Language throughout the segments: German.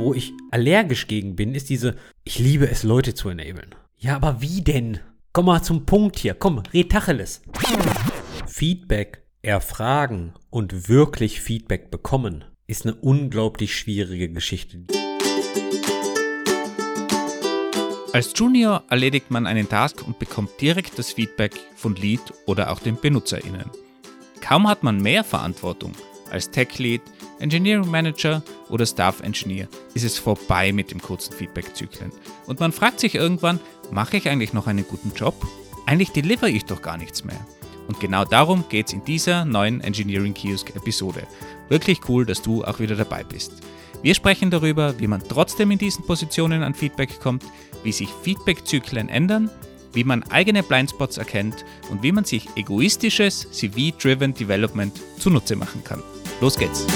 wo ich allergisch gegen bin, ist diese, ich liebe es, Leute zu enablen. Ja, aber wie denn? Komm mal zum Punkt hier. Komm, red Tacheles. Feedback erfragen und wirklich Feedback bekommen ist eine unglaublich schwierige Geschichte. Als Junior erledigt man einen Task und bekommt direkt das Feedback von Lead oder auch den BenutzerInnen. Kaum hat man mehr Verantwortung als Tech Lead, Engineering Manager oder Staff Engineer, ist es vorbei mit dem kurzen Feedback-Zyklen. Und man fragt sich irgendwann, mache ich eigentlich noch einen guten Job? Eigentlich deliver ich doch gar nichts mehr. Und genau darum geht es in dieser neuen Engineering Kiosk Episode. Wirklich cool, dass du auch wieder dabei bist. Wir sprechen darüber, wie man trotzdem in diesen Positionen an Feedback kommt, wie sich Feedback-Zyklen ändern, wie man eigene Blindspots erkennt und wie man sich egoistisches CV-Driven Development zunutze machen kann. Los geht's!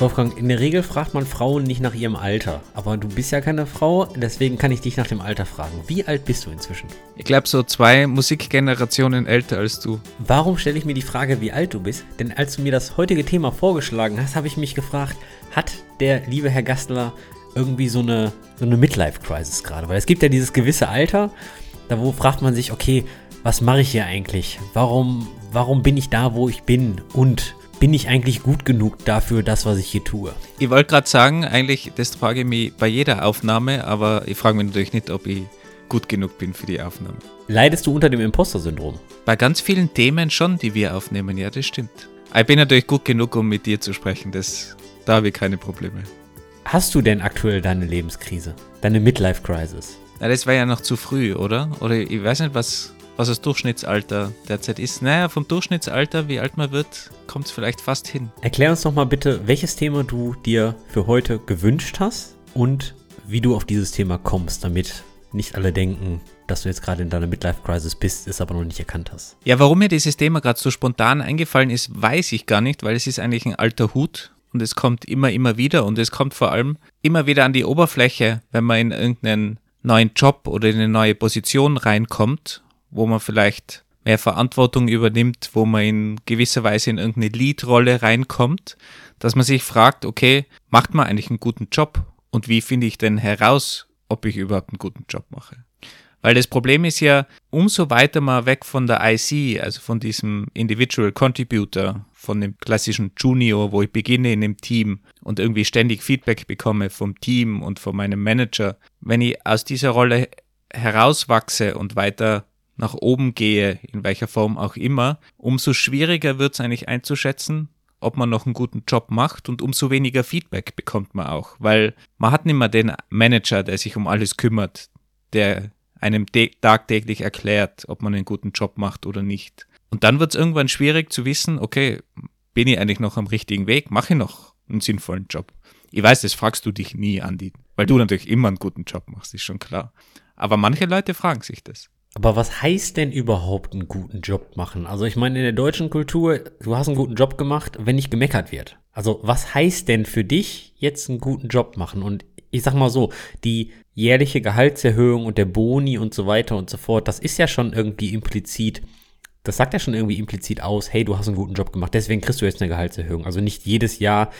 Wolfgang, in der Regel fragt man Frauen nicht nach ihrem Alter. Aber du bist ja keine Frau, deswegen kann ich dich nach dem Alter fragen. Wie alt bist du inzwischen? Ich glaube, so zwei Musikgenerationen älter als du. Warum stelle ich mir die Frage, wie alt du bist? Denn als du mir das heutige Thema vorgeschlagen hast, habe ich mich gefragt, hat der liebe Herr Gastler irgendwie so eine, so eine Midlife-Crisis gerade? Weil es gibt ja dieses gewisse Alter, da wo fragt man sich, okay, was mache ich hier eigentlich? Warum, warum bin ich da, wo ich bin? Und bin ich eigentlich gut genug dafür, das, was ich hier tue? Ich wollte gerade sagen, eigentlich, das frage ich mich bei jeder Aufnahme, aber ich frage mich natürlich nicht, ob ich gut genug bin für die Aufnahme. Leidest du unter dem Imposter-Syndrom? Bei ganz vielen Themen schon, die wir aufnehmen, ja, das stimmt. Ich bin natürlich gut genug, um mit dir zu sprechen, das, da habe ich keine Probleme. Hast du denn aktuell deine Lebenskrise? Deine Midlife-Crisis? Ja, das war ja noch zu früh, oder? Oder ich weiß nicht, was, was das Durchschnittsalter derzeit ist. Naja, vom Durchschnittsalter, wie alt man wird, kommt es vielleicht fast hin. Erklär uns doch mal bitte, welches Thema du dir für heute gewünscht hast und wie du auf dieses Thema kommst, damit nicht alle denken, dass du jetzt gerade in deiner Midlife-Crisis bist, es aber noch nicht erkannt hast. Ja, warum mir dieses Thema gerade so spontan eingefallen ist, weiß ich gar nicht, weil es ist eigentlich ein alter Hut und es kommt immer, immer wieder und es kommt vor allem immer wieder an die Oberfläche, wenn man in irgendeinen neuen Job oder in eine neue Position reinkommt wo man vielleicht mehr Verantwortung übernimmt, wo man in gewisser Weise in irgendeine Lead-Rolle reinkommt, dass man sich fragt, okay, macht man eigentlich einen guten Job? Und wie finde ich denn heraus, ob ich überhaupt einen guten Job mache? Weil das Problem ist ja, umso weiter man weg von der IC, also von diesem Individual Contributor, von dem klassischen Junior, wo ich beginne in einem Team und irgendwie ständig Feedback bekomme vom Team und von meinem Manager, wenn ich aus dieser Rolle herauswachse und weiter nach oben gehe, in welcher Form auch immer, umso schwieriger wird es eigentlich einzuschätzen, ob man noch einen guten Job macht und umso weniger Feedback bekommt man auch, weil man hat nicht mehr den Manager, der sich um alles kümmert, der einem tagtäglich erklärt, ob man einen guten Job macht oder nicht. Und dann wird es irgendwann schwierig zu wissen, okay, bin ich eigentlich noch am richtigen Weg, mache ich noch einen sinnvollen Job. Ich weiß, das fragst du dich nie, Andi, weil du natürlich immer einen guten Job machst, ist schon klar. Aber manche Leute fragen sich das. Aber was heißt denn überhaupt einen guten Job machen? Also ich meine, in der deutschen Kultur, du hast einen guten Job gemacht, wenn nicht gemeckert wird. Also was heißt denn für dich jetzt einen guten Job machen? Und ich sag mal so, die jährliche Gehaltserhöhung und der Boni und so weiter und so fort, das ist ja schon irgendwie implizit, das sagt ja schon irgendwie implizit aus, hey, du hast einen guten Job gemacht, deswegen kriegst du jetzt eine Gehaltserhöhung. Also nicht jedes Jahr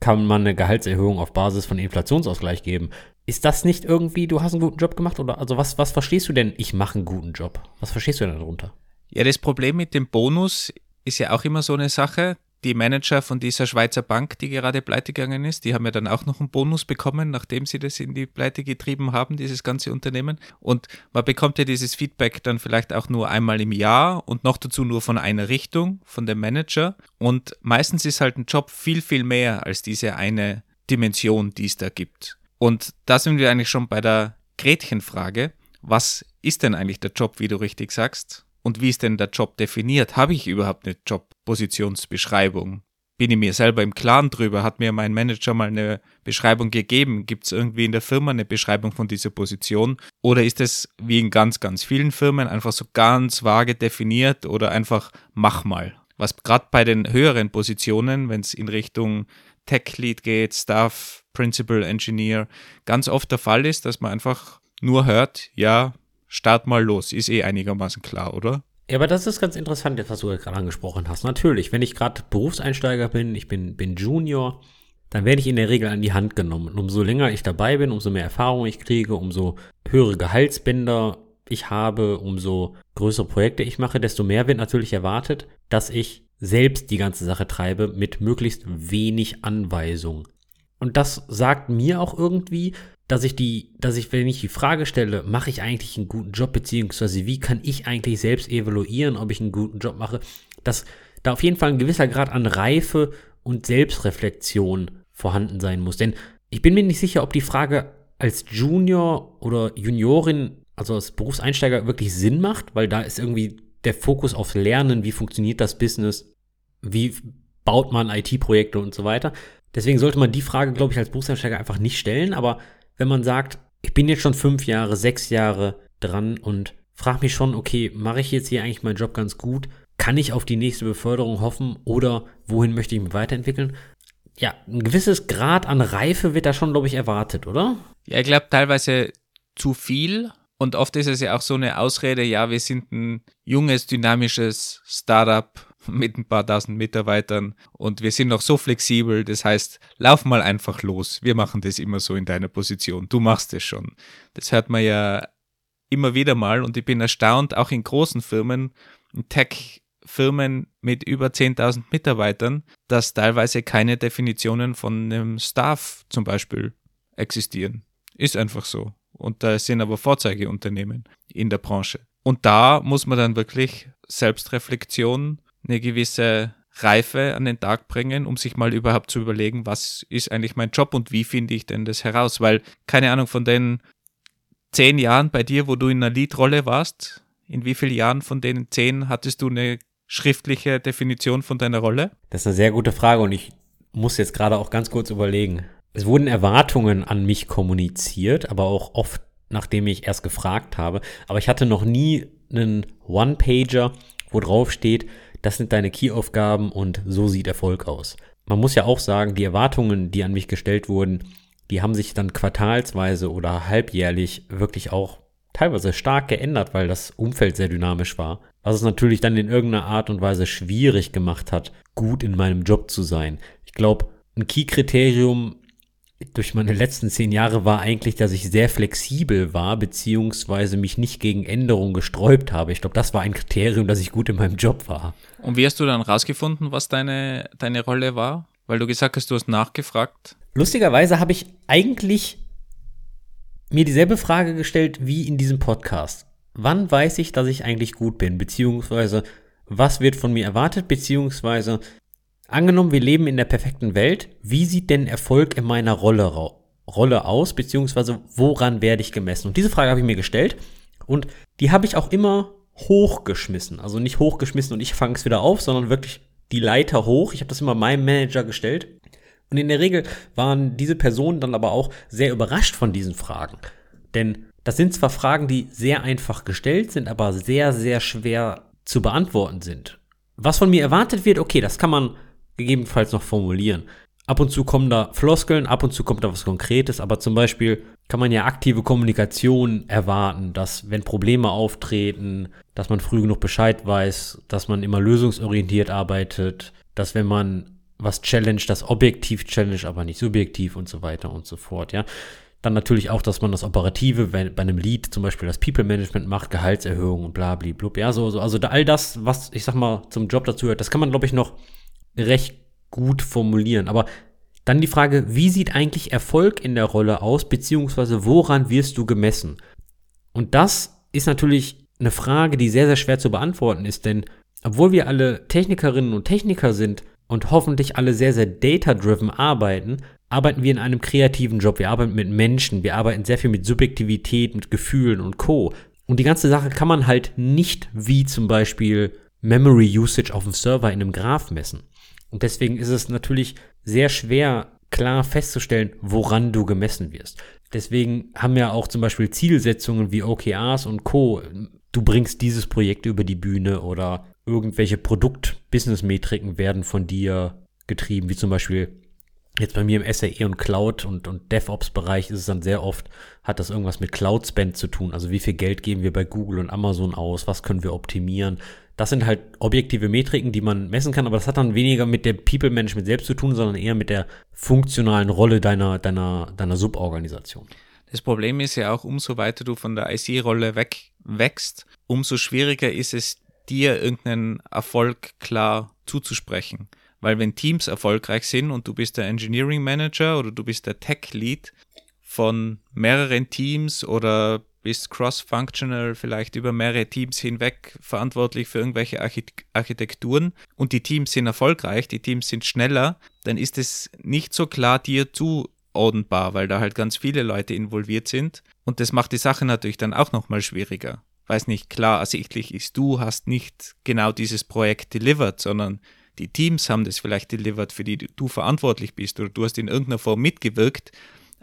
kann man eine Gehaltserhöhung auf Basis von Inflationsausgleich geben. Ist das nicht irgendwie, du hast einen guten Job gemacht? Oder also was, was verstehst du denn, ich mache einen guten Job? Was verstehst du denn darunter? Ja, das Problem mit dem Bonus ist ja auch immer so eine Sache. Die Manager von dieser Schweizer Bank, die gerade pleite gegangen ist, die haben ja dann auch noch einen Bonus bekommen, nachdem sie das in die Pleite getrieben haben, dieses ganze Unternehmen. Und man bekommt ja dieses Feedback dann vielleicht auch nur einmal im Jahr und noch dazu nur von einer Richtung, von dem Manager. Und meistens ist halt ein Job viel, viel mehr als diese eine Dimension, die es da gibt. Und da sind wir eigentlich schon bei der Gretchenfrage. Was ist denn eigentlich der Job, wie du richtig sagst? Und wie ist denn der Job definiert? Habe ich überhaupt eine Jobpositionsbeschreibung? Bin ich mir selber im Klaren drüber? Hat mir mein Manager mal eine Beschreibung gegeben? Gibt es irgendwie in der Firma eine Beschreibung von dieser Position? Oder ist es wie in ganz, ganz vielen Firmen einfach so ganz vage definiert oder einfach mach mal? Was gerade bei den höheren Positionen, wenn es in Richtung Tech Lead geht, Staff, Principal Engineer, ganz oft der Fall ist, dass man einfach nur hört, ja, start mal los, ist eh einigermaßen klar, oder? Ja, aber das ist ganz interessant, jetzt, was du gerade angesprochen hast. Natürlich, wenn ich gerade Berufseinsteiger bin, ich bin, bin Junior, dann werde ich in der Regel an die Hand genommen. Und umso länger ich dabei bin, umso mehr Erfahrung ich kriege, umso höhere Gehaltsbänder ich habe, umso größere Projekte ich mache, desto mehr wird natürlich erwartet, dass ich selbst die ganze Sache treibe mit möglichst wenig Anweisung. Und das sagt mir auch irgendwie, dass ich die, dass ich, wenn ich die Frage stelle, mache ich eigentlich einen guten Job, beziehungsweise wie kann ich eigentlich selbst evaluieren, ob ich einen guten Job mache, dass da auf jeden Fall ein gewisser Grad an Reife und Selbstreflexion vorhanden sein muss. Denn ich bin mir nicht sicher, ob die Frage als Junior oder Juniorin, also als Berufseinsteiger, wirklich Sinn macht, weil da ist irgendwie der Fokus auf Lernen, wie funktioniert das Business, wie baut man IT-Projekte und so weiter. Deswegen sollte man die Frage, glaube ich, als Berufseinsteiger einfach nicht stellen. Aber wenn man sagt, ich bin jetzt schon fünf Jahre, sechs Jahre dran und frage mich schon, okay, mache ich jetzt hier eigentlich meinen Job ganz gut? Kann ich auf die nächste Beförderung hoffen oder wohin möchte ich mich weiterentwickeln? ja, ein gewisses Grad an Reife wird da schon, glaube ich, erwartet, oder? Ja, ich glaube teilweise zu viel. Und oft ist es ja auch so eine Ausrede, ja, wir sind ein junges, dynamisches Startup mit ein paar tausend Mitarbeitern und wir sind noch so flexibel. Das heißt, lauf mal einfach los. Wir machen das immer so in deiner Position. Du machst es schon. Das hört man ja immer wieder mal und ich bin erstaunt, auch in großen Firmen, Tech Firmen mit über 10.000 Mitarbeitern, dass teilweise keine Definitionen von einem Staff zum Beispiel existieren. Ist einfach so. Und da sind aber Vorzeigeunternehmen in der Branche. Und da muss man dann wirklich Selbstreflexion, eine gewisse Reife an den Tag bringen, um sich mal überhaupt zu überlegen, was ist eigentlich mein Job und wie finde ich denn das heraus? Weil, keine Ahnung, von den zehn Jahren bei dir, wo du in einer Leadrolle warst, in wie vielen Jahren von den zehn hattest du eine schriftliche Definition von deiner Rolle? Das ist eine sehr gute Frage und ich muss jetzt gerade auch ganz kurz überlegen. Es wurden Erwartungen an mich kommuniziert, aber auch oft nachdem ich erst gefragt habe. Aber ich hatte noch nie einen One-Pager, wo drauf steht, das sind deine Key-Aufgaben und so sieht Erfolg aus. Man muss ja auch sagen, die Erwartungen, die an mich gestellt wurden, die haben sich dann quartalsweise oder halbjährlich wirklich auch teilweise stark geändert, weil das Umfeld sehr dynamisch war. Was es natürlich dann in irgendeiner Art und Weise schwierig gemacht hat, gut in meinem Job zu sein. Ich glaube, ein Key-Kriterium durch meine letzten zehn Jahre war eigentlich, dass ich sehr flexibel war, beziehungsweise mich nicht gegen Änderungen gesträubt habe. Ich glaube, das war ein Kriterium, dass ich gut in meinem Job war. Und wie hast du dann rausgefunden, was deine, deine Rolle war? Weil du gesagt hast, du hast nachgefragt. Lustigerweise habe ich eigentlich mir dieselbe Frage gestellt wie in diesem Podcast. Wann weiß ich, dass ich eigentlich gut bin? Beziehungsweise, was wird von mir erwartet? Beziehungsweise, angenommen, wir leben in der perfekten Welt, wie sieht denn Erfolg in meiner Rolle, Rolle aus? Beziehungsweise, woran werde ich gemessen? Und diese Frage habe ich mir gestellt und die habe ich auch immer hochgeschmissen. Also nicht hochgeschmissen und ich fange es wieder auf, sondern wirklich die Leiter hoch. Ich habe das immer meinem Manager gestellt und in der Regel waren diese Personen dann aber auch sehr überrascht von diesen Fragen. Denn das sind zwar Fragen, die sehr einfach gestellt sind, aber sehr, sehr schwer zu beantworten sind. Was von mir erwartet wird, okay, das kann man gegebenenfalls noch formulieren. Ab und zu kommen da Floskeln, ab und zu kommt da was Konkretes, aber zum Beispiel kann man ja aktive Kommunikation erwarten, dass wenn Probleme auftreten, dass man früh genug Bescheid weiß, dass man immer lösungsorientiert arbeitet, dass wenn man was challenge, das objektiv challenge, aber nicht subjektiv und so weiter und so fort, ja. Dann natürlich auch, dass man das Operative wenn, bei einem Lead zum Beispiel das People Management macht, Gehaltserhöhung und bla, bla, bla, ja, so, so. Also all das, was ich sag mal zum Job dazu hört, das kann man, glaube ich, noch recht gut formulieren. Aber dann die Frage, wie sieht eigentlich Erfolg in der Rolle aus, beziehungsweise woran wirst du gemessen? Und das ist natürlich eine Frage, die sehr, sehr schwer zu beantworten ist, denn obwohl wir alle Technikerinnen und Techniker sind, und hoffentlich alle sehr, sehr data-driven arbeiten, arbeiten wir in einem kreativen Job. Wir arbeiten mit Menschen, wir arbeiten sehr viel mit Subjektivität, mit Gefühlen und Co. Und die ganze Sache kann man halt nicht wie zum Beispiel Memory Usage auf dem Server in einem Graph messen. Und deswegen ist es natürlich sehr schwer, klar festzustellen, woran du gemessen wirst. Deswegen haben ja auch zum Beispiel Zielsetzungen wie OKRs und Co. Du bringst dieses Projekt über die Bühne oder irgendwelche Produkt-Business-Metriken werden von dir getrieben, wie zum Beispiel Jetzt bei mir im SAE und Cloud und, und DevOps-Bereich ist es dann sehr oft, hat das irgendwas mit Cloud-Spend zu tun. Also wie viel Geld geben wir bei Google und Amazon aus? Was können wir optimieren? Das sind halt objektive Metriken, die man messen kann, aber das hat dann weniger mit der People-Management selbst zu tun, sondern eher mit der funktionalen Rolle deiner, deiner, deiner Suborganisation. Das Problem ist ja auch, umso weiter du von der IC-Rolle weg wächst, umso schwieriger ist es, dir irgendeinen Erfolg klar zuzusprechen. Weil wenn Teams erfolgreich sind und du bist der Engineering Manager oder du bist der Tech Lead von mehreren Teams oder bist cross-functional, vielleicht über mehrere Teams hinweg verantwortlich für irgendwelche Architekturen. Und die Teams sind erfolgreich, die Teams sind schneller, dann ist es nicht so klar dir zuordnenbar, weil da halt ganz viele Leute involviert sind. Und das macht die Sache natürlich dann auch nochmal schwieriger. Weiß nicht, klar ersichtlich ist, du hast nicht genau dieses Projekt delivered, sondern die Teams haben das vielleicht delivered, für die du verantwortlich bist oder du hast in irgendeiner Form mitgewirkt,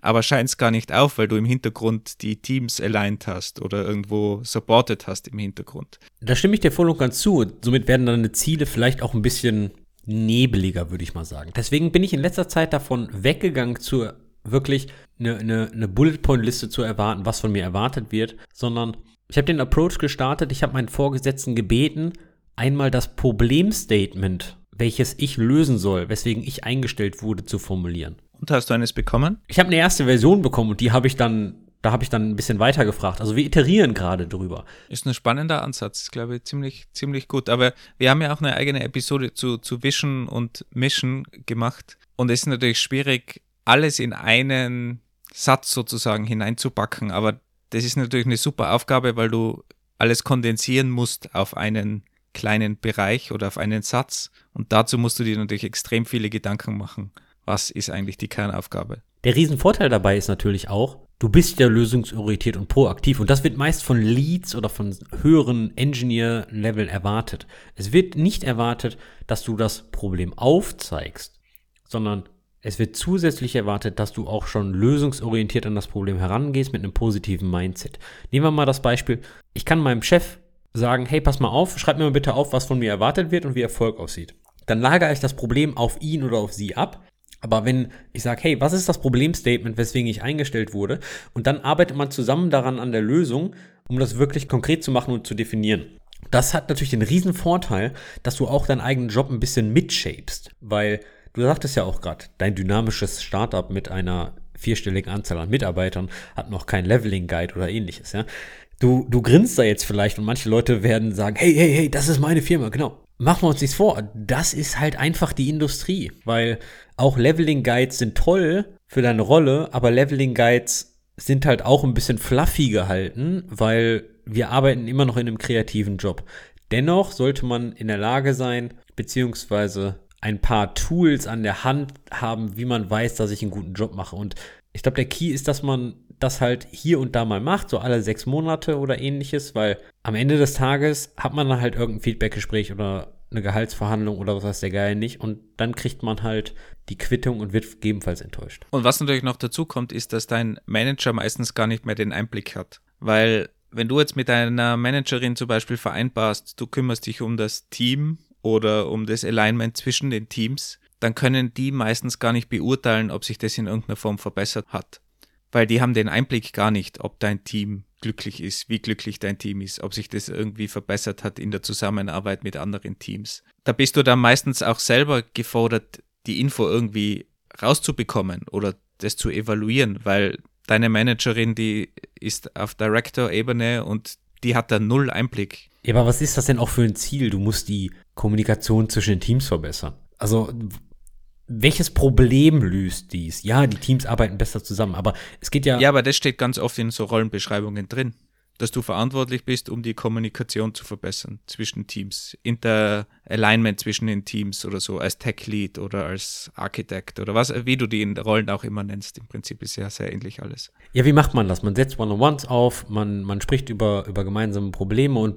aber scheinst gar nicht auf, weil du im Hintergrund die Teams aligned hast oder irgendwo supported hast im Hintergrund. Da stimme ich dir voll und ganz zu. Somit werden deine Ziele vielleicht auch ein bisschen nebeliger, würde ich mal sagen. Deswegen bin ich in letzter Zeit davon weggegangen, zu wirklich eine, eine, eine Bullet-Point-Liste zu erwarten, was von mir erwartet wird, sondern ich habe den Approach gestartet, ich habe meinen Vorgesetzten gebeten, einmal das Problemstatement welches ich lösen soll, weswegen ich eingestellt wurde, zu formulieren. Und hast du eines bekommen? Ich habe eine erste Version bekommen und die habe ich dann, da habe ich dann ein bisschen weiter gefragt. Also wir iterieren gerade drüber. Ist ein spannender Ansatz, glaube ich, ziemlich, ziemlich gut. Aber wir haben ja auch eine eigene Episode zu, zu Vision und Mission gemacht. Und es ist natürlich schwierig, alles in einen Satz sozusagen hineinzupacken. Aber das ist natürlich eine super Aufgabe, weil du alles kondensieren musst auf einen kleinen Bereich oder auf einen Satz. Und dazu musst du dir natürlich extrem viele Gedanken machen. Was ist eigentlich die Kernaufgabe? Der Riesenvorteil dabei ist natürlich auch, du bist ja lösungsorientiert und proaktiv und das wird meist von Leads oder von höheren Engineer-Leveln erwartet. Es wird nicht erwartet, dass du das Problem aufzeigst, sondern es wird zusätzlich erwartet, dass du auch schon lösungsorientiert an das Problem herangehst mit einem positiven Mindset. Nehmen wir mal das Beispiel, ich kann meinem Chef sagen, hey, pass mal auf, schreib mir mal bitte auf, was von mir erwartet wird und wie Erfolg aussieht. Dann lagere ich das Problem auf ihn oder auf sie ab. Aber wenn ich sage, hey, was ist das Problemstatement, weswegen ich eingestellt wurde? Und dann arbeitet man zusammen daran an der Lösung, um das wirklich konkret zu machen und zu definieren. Das hat natürlich den riesen Vorteil, dass du auch deinen eigenen Job ein bisschen mitshapest, weil du sagtest ja auch gerade, dein dynamisches Startup mit einer vierstelligen Anzahl an Mitarbeitern hat noch kein Leveling Guide oder ähnliches, ja. Du, du grinst da jetzt vielleicht und manche Leute werden sagen, hey, hey, hey, das ist meine Firma, genau. Machen wir uns nichts vor, das ist halt einfach die Industrie, weil auch Leveling Guides sind toll für deine Rolle, aber Leveling Guides sind halt auch ein bisschen fluffy gehalten, weil wir arbeiten immer noch in einem kreativen Job. Dennoch sollte man in der Lage sein, beziehungsweise ein paar Tools an der Hand haben, wie man weiß, dass ich einen guten Job mache. Und ich glaube, der Key ist, dass man das halt hier und da mal macht, so alle sechs Monate oder ähnliches, weil am Ende des Tages hat man dann halt irgendein Feedbackgespräch oder eine Gehaltsverhandlung oder was weiß der Geil nicht. Und dann kriegt man halt die Quittung und wird gegebenenfalls enttäuscht. Und was natürlich noch dazu kommt, ist, dass dein Manager meistens gar nicht mehr den Einblick hat, weil wenn du jetzt mit deiner Managerin zum Beispiel vereinbarst, du kümmerst dich um das Team oder um das Alignment zwischen den Teams, dann können die meistens gar nicht beurteilen, ob sich das in irgendeiner Form verbessert hat. Weil die haben den Einblick gar nicht, ob dein Team glücklich ist, wie glücklich dein Team ist, ob sich das irgendwie verbessert hat in der Zusammenarbeit mit anderen Teams. Da bist du dann meistens auch selber gefordert, die Info irgendwie rauszubekommen oder das zu evaluieren, weil deine Managerin, die ist auf Director-Ebene und die hat da null Einblick. Ja, aber was ist das denn auch für ein Ziel? Du musst die Kommunikation zwischen den Teams verbessern. Also welches Problem löst dies? Ja, die Teams arbeiten besser zusammen, aber es geht ja. Ja, aber das steht ganz oft in so Rollenbeschreibungen drin, dass du verantwortlich bist, um die Kommunikation zu verbessern zwischen Teams, Inter-Alignment zwischen den Teams oder so, als Tech-Lead oder als Architekt oder was, wie du die in Rollen auch immer nennst. Im Prinzip ist ja sehr ähnlich alles. Ja, wie macht man das? Man setzt One-on-Ones auf, man, man spricht über, über gemeinsame Probleme und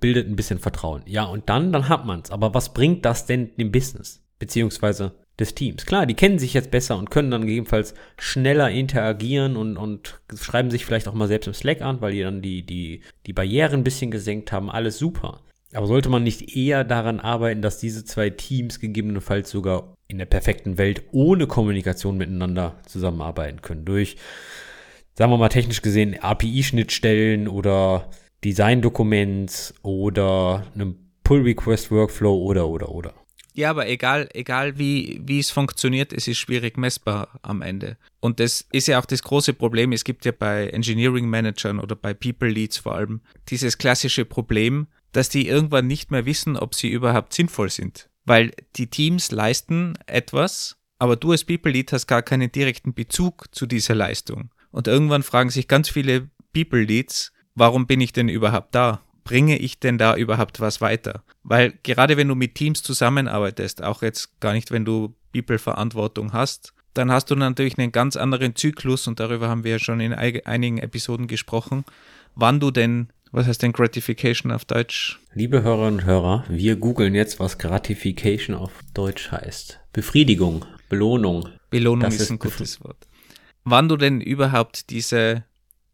bildet ein bisschen Vertrauen. Ja, und dann, dann hat man's. Aber was bringt das denn dem Business? Beziehungsweise des Teams. Klar, die kennen sich jetzt besser und können dann gegebenenfalls schneller interagieren und, und schreiben sich vielleicht auch mal selbst im Slack an, weil die dann die, die, die Barrieren ein bisschen gesenkt haben. Alles super. Aber sollte man nicht eher daran arbeiten, dass diese zwei Teams gegebenenfalls sogar in der perfekten Welt ohne Kommunikation miteinander zusammenarbeiten können? Durch, sagen wir mal technisch gesehen, API-Schnittstellen oder Design-Documents oder einem Pull-Request-Workflow oder, oder, oder. Ja, aber egal, egal wie, wie es funktioniert, es ist schwierig messbar am Ende. Und das ist ja auch das große Problem. Es gibt ja bei Engineering Managern oder bei People Leads vor allem dieses klassische Problem, dass die irgendwann nicht mehr wissen, ob sie überhaupt sinnvoll sind. Weil die Teams leisten etwas, aber du als People Lead hast gar keinen direkten Bezug zu dieser Leistung. Und irgendwann fragen sich ganz viele People Leads, warum bin ich denn überhaupt da? Bringe ich denn da überhaupt was weiter? Weil gerade wenn du mit Teams zusammenarbeitest, auch jetzt gar nicht, wenn du People-Verantwortung hast, dann hast du natürlich einen ganz anderen Zyklus und darüber haben wir ja schon in einigen Episoden gesprochen, wann du denn was heißt denn Gratification auf Deutsch? Liebe Hörerinnen und Hörer, wir googeln jetzt, was Gratification auf Deutsch heißt. Befriedigung, Belohnung. Belohnung ist, ist ein gutes Wort. Wann du denn überhaupt diese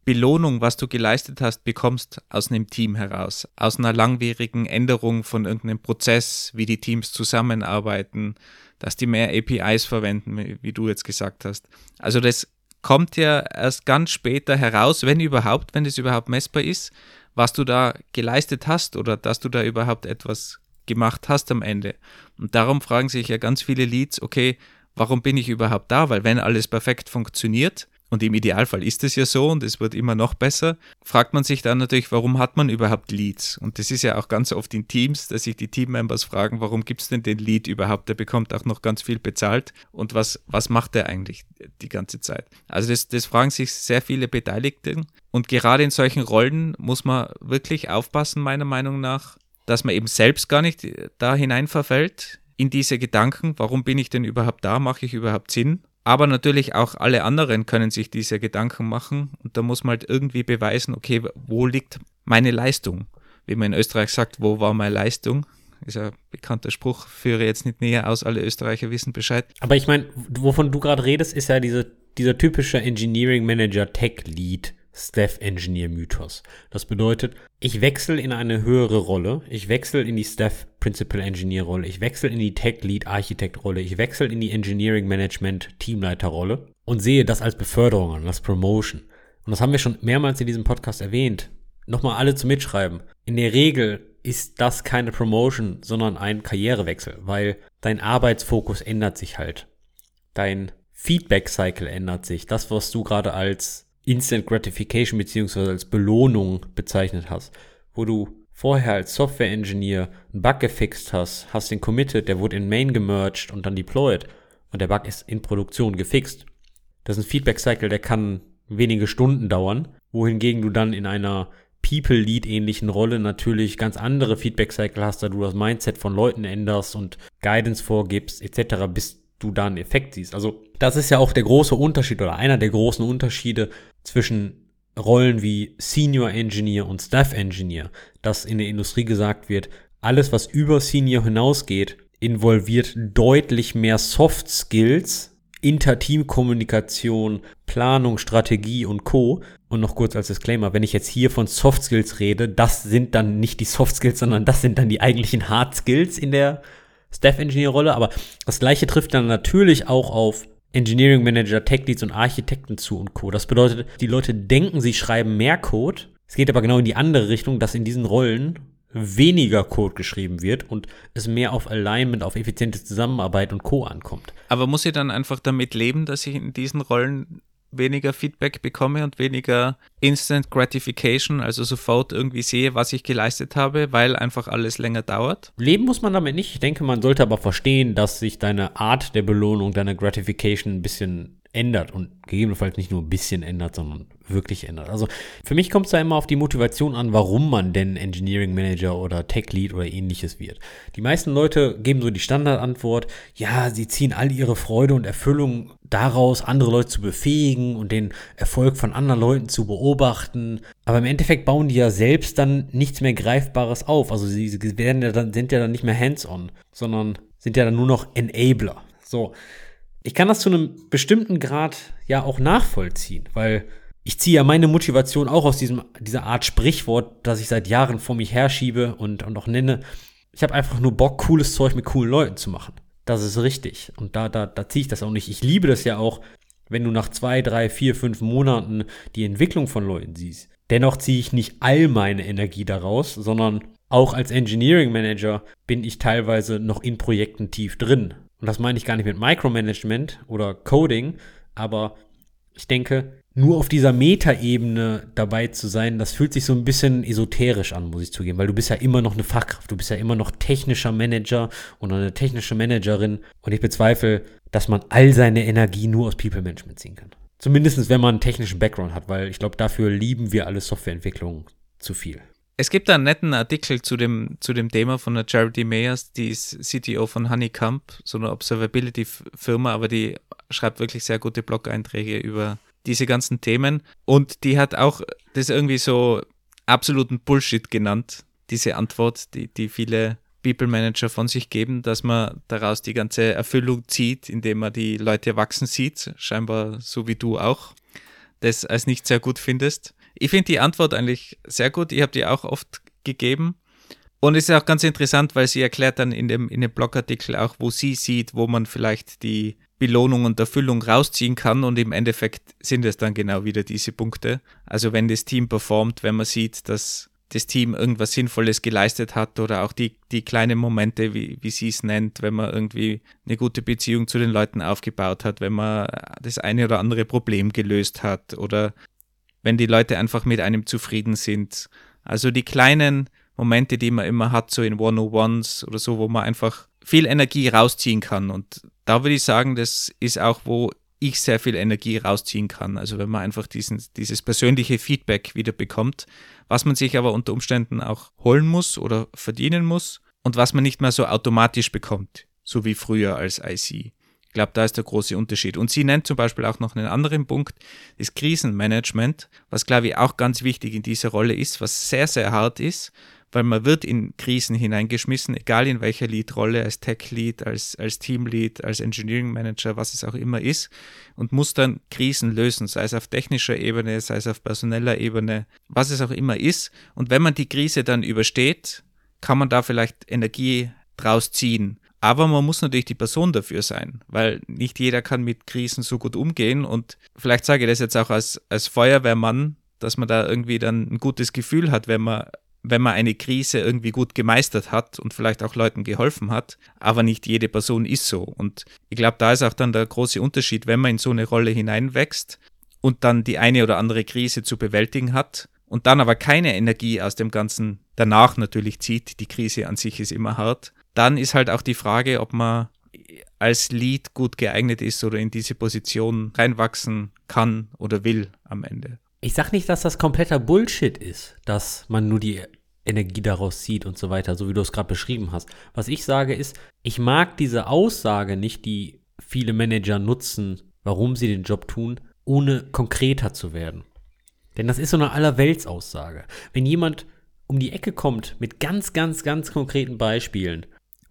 Belohnung, was du geleistet hast, bekommst aus einem Team heraus, aus einer langwierigen Änderung von irgendeinem Prozess, wie die Teams zusammenarbeiten, dass die mehr APIs verwenden, wie du jetzt gesagt hast. Also das kommt ja erst ganz später heraus, wenn überhaupt, wenn es überhaupt messbar ist, was du da geleistet hast oder dass du da überhaupt etwas gemacht hast am Ende. Und darum fragen sich ja ganz viele Leads, okay, warum bin ich überhaupt da? Weil wenn alles perfekt funktioniert, und im Idealfall ist es ja so und es wird immer noch besser, fragt man sich dann natürlich, warum hat man überhaupt Leads? Und das ist ja auch ganz oft in Teams, dass sich die Teammembers fragen, warum gibt es denn den Lead überhaupt? Der bekommt auch noch ganz viel bezahlt und was, was macht er eigentlich die ganze Zeit? Also das, das fragen sich sehr viele Beteiligte und gerade in solchen Rollen muss man wirklich aufpassen, meiner Meinung nach, dass man eben selbst gar nicht da hinein verfällt in diese Gedanken, warum bin ich denn überhaupt da, mache ich überhaupt Sinn? Aber natürlich auch alle anderen können sich diese Gedanken machen und da muss man halt irgendwie beweisen, okay, wo liegt meine Leistung? Wie man in Österreich sagt, wo war meine Leistung? Ist ein bekannter Spruch, führe jetzt nicht näher aus, alle Österreicher wissen Bescheid. Aber ich meine, wovon du gerade redest, ist ja diese, dieser typische Engineering Manager Tech Lead Staff Engineer Mythos. Das bedeutet, ich wechsle in eine höhere Rolle, ich wechsle in die Staff Principal Engineer Rolle, ich wechsle in die Tech Lead Architect Rolle, ich wechsle in die Engineering Management Teamleiter Rolle und sehe das als Beförderung an, als Promotion. Und das haben wir schon mehrmals in diesem Podcast erwähnt. Nochmal alle zu mitschreiben. In der Regel ist das keine Promotion, sondern ein Karrierewechsel, weil dein Arbeitsfokus ändert sich halt. Dein Feedback Cycle ändert sich. Das, was du gerade als Instant Gratification beziehungsweise als Belohnung bezeichnet hast, wo du vorher als Software Engineer einen Bug gefixt hast, hast den committed, der wurde in Main gemerged und dann deployed und der Bug ist in Produktion gefixt. Das ist ein Feedback Cycle, der kann wenige Stunden dauern, wohingegen du dann in einer People Lead ähnlichen Rolle natürlich ganz andere Feedback Cycle hast, da du das Mindset von Leuten änderst und Guidance vorgibst etc., bis du da einen Effekt siehst. Also das ist ja auch der große Unterschied oder einer der großen Unterschiede zwischen Rollen wie Senior Engineer und Staff Engineer, dass in der Industrie gesagt wird, alles, was über Senior hinausgeht, involviert deutlich mehr Soft Skills, Inter-Team-Kommunikation, Planung, Strategie und Co. Und noch kurz als Disclaimer, wenn ich jetzt hier von Soft Skills rede, das sind dann nicht die Soft Skills, sondern das sind dann die eigentlichen Hard Skills in der Staff-Engineer-Rolle. Aber das gleiche trifft dann natürlich auch auf Engineering Manager, Tech Leads und Architekten zu und Co. Das bedeutet, die Leute denken, sie schreiben mehr Code. Es geht aber genau in die andere Richtung, dass in diesen Rollen weniger Code geschrieben wird und es mehr auf Alignment, auf effiziente Zusammenarbeit und Co. ankommt. Aber muss ich dann einfach damit leben, dass ich in diesen Rollen weniger Feedback bekomme und weniger Instant Gratification, also sofort irgendwie sehe, was ich geleistet habe, weil einfach alles länger dauert? Leben muss man damit nicht. Ich denke, man sollte aber verstehen, dass sich deine Art der Belohnung, deiner Gratification ein bisschen ändert und gegebenenfalls nicht nur ein bisschen ändert, sondern wirklich ändert. Also für mich kommt es da immer auf die Motivation an, warum man denn Engineering Manager oder Tech Lead oder ähnliches wird. Die meisten Leute geben so die Standardantwort, ja, sie ziehen all ihre Freude und Erfüllung daraus, andere Leute zu befähigen und den Erfolg von anderen Leuten zu beobachten. Aber im Endeffekt bauen die ja selbst dann nichts mehr Greifbares auf. Also sie werden ja dann, sind ja dann nicht mehr hands-on, sondern sind ja dann nur noch Enabler. So. Ich kann das zu einem bestimmten Grad ja auch nachvollziehen, weil ich ziehe ja meine Motivation auch aus diesem, dieser Art Sprichwort, das ich seit Jahren vor mich herschiebe und, und auch nenne. Ich habe einfach nur Bock, cooles Zeug mit coolen Leuten zu machen. Das ist richtig. Und da, da, da ziehe ich das auch nicht. Ich liebe das ja auch, wenn du nach zwei, drei, vier, fünf Monaten die Entwicklung von Leuten siehst. Dennoch ziehe ich nicht all meine Energie daraus, sondern auch als Engineering Manager bin ich teilweise noch in Projekten tief drin. Und das meine ich gar nicht mit Micromanagement oder Coding, aber ich denke, nur auf dieser Metaebene dabei zu sein, das fühlt sich so ein bisschen esoterisch an, muss ich zugeben, weil du bist ja immer noch eine Fachkraft, du bist ja immer noch technischer Manager oder eine technische Managerin und ich bezweifle, dass man all seine Energie nur aus People Management ziehen kann. Zumindest wenn man einen technischen Background hat, weil ich glaube, dafür lieben wir alle Softwareentwicklung zu viel. Es gibt einen netten Artikel zu dem, zu dem Thema von der Charity Mayers, die ist CTO von Honeycomb, so eine Observability-Firma, aber die schreibt wirklich sehr gute Blog-Einträge über diese ganzen Themen. Und die hat auch das irgendwie so absoluten Bullshit genannt, diese Antwort, die, die viele People Manager von sich geben, dass man daraus die ganze Erfüllung zieht, indem man die Leute wachsen sieht, scheinbar so wie du auch, das als nicht sehr gut findest. Ich finde die Antwort eigentlich sehr gut. Ich habe die auch oft gegeben. Und es ist auch ganz interessant, weil sie erklärt dann in dem, in dem Blogartikel auch, wo sie sieht, wo man vielleicht die Belohnung und Erfüllung rausziehen kann. Und im Endeffekt sind es dann genau wieder diese Punkte. Also wenn das Team performt, wenn man sieht, dass das Team irgendwas Sinnvolles geleistet hat oder auch die, die kleinen Momente, wie, wie sie es nennt, wenn man irgendwie eine gute Beziehung zu den Leuten aufgebaut hat, wenn man das eine oder andere Problem gelöst hat oder wenn die Leute einfach mit einem zufrieden sind. Also die kleinen Momente, die man immer hat, so in 101s oder so, wo man einfach viel Energie rausziehen kann. Und da würde ich sagen, das ist auch, wo ich sehr viel Energie rausziehen kann. Also wenn man einfach diesen, dieses persönliche Feedback wieder bekommt, was man sich aber unter Umständen auch holen muss oder verdienen muss und was man nicht mehr so automatisch bekommt, so wie früher als IC glaube, da ist der große Unterschied. Und sie nennt zum Beispiel auch noch einen anderen Punkt, das Krisenmanagement, was glaube ich auch ganz wichtig in dieser Rolle ist, was sehr, sehr hart ist, weil man wird in Krisen hineingeschmissen, egal in welcher Lead-Rolle, als Tech-Lead, als, als Team-Lead, als Engineering-Manager, was es auch immer ist, und muss dann Krisen lösen, sei es auf technischer Ebene, sei es auf personeller Ebene, was es auch immer ist. Und wenn man die Krise dann übersteht, kann man da vielleicht Energie draus ziehen. Aber man muss natürlich die Person dafür sein, weil nicht jeder kann mit Krisen so gut umgehen. Und vielleicht sage ich das jetzt auch als, als Feuerwehrmann, dass man da irgendwie dann ein gutes Gefühl hat, wenn man, wenn man eine Krise irgendwie gut gemeistert hat und vielleicht auch Leuten geholfen hat. Aber nicht jede Person ist so. Und ich glaube, da ist auch dann der große Unterschied, wenn man in so eine Rolle hineinwächst und dann die eine oder andere Krise zu bewältigen hat und dann aber keine Energie aus dem Ganzen danach natürlich zieht. Die Krise an sich ist immer hart dann ist halt auch die Frage, ob man als Lead gut geeignet ist oder in diese Position reinwachsen kann oder will am Ende. Ich sag nicht, dass das kompletter Bullshit ist, dass man nur die Energie daraus zieht und so weiter, so wie du es gerade beschrieben hast. Was ich sage ist, ich mag diese Aussage nicht, die viele Manager nutzen, warum sie den Job tun, ohne konkreter zu werden. Denn das ist so eine Allerweltsaussage. Wenn jemand um die Ecke kommt mit ganz, ganz, ganz konkreten Beispielen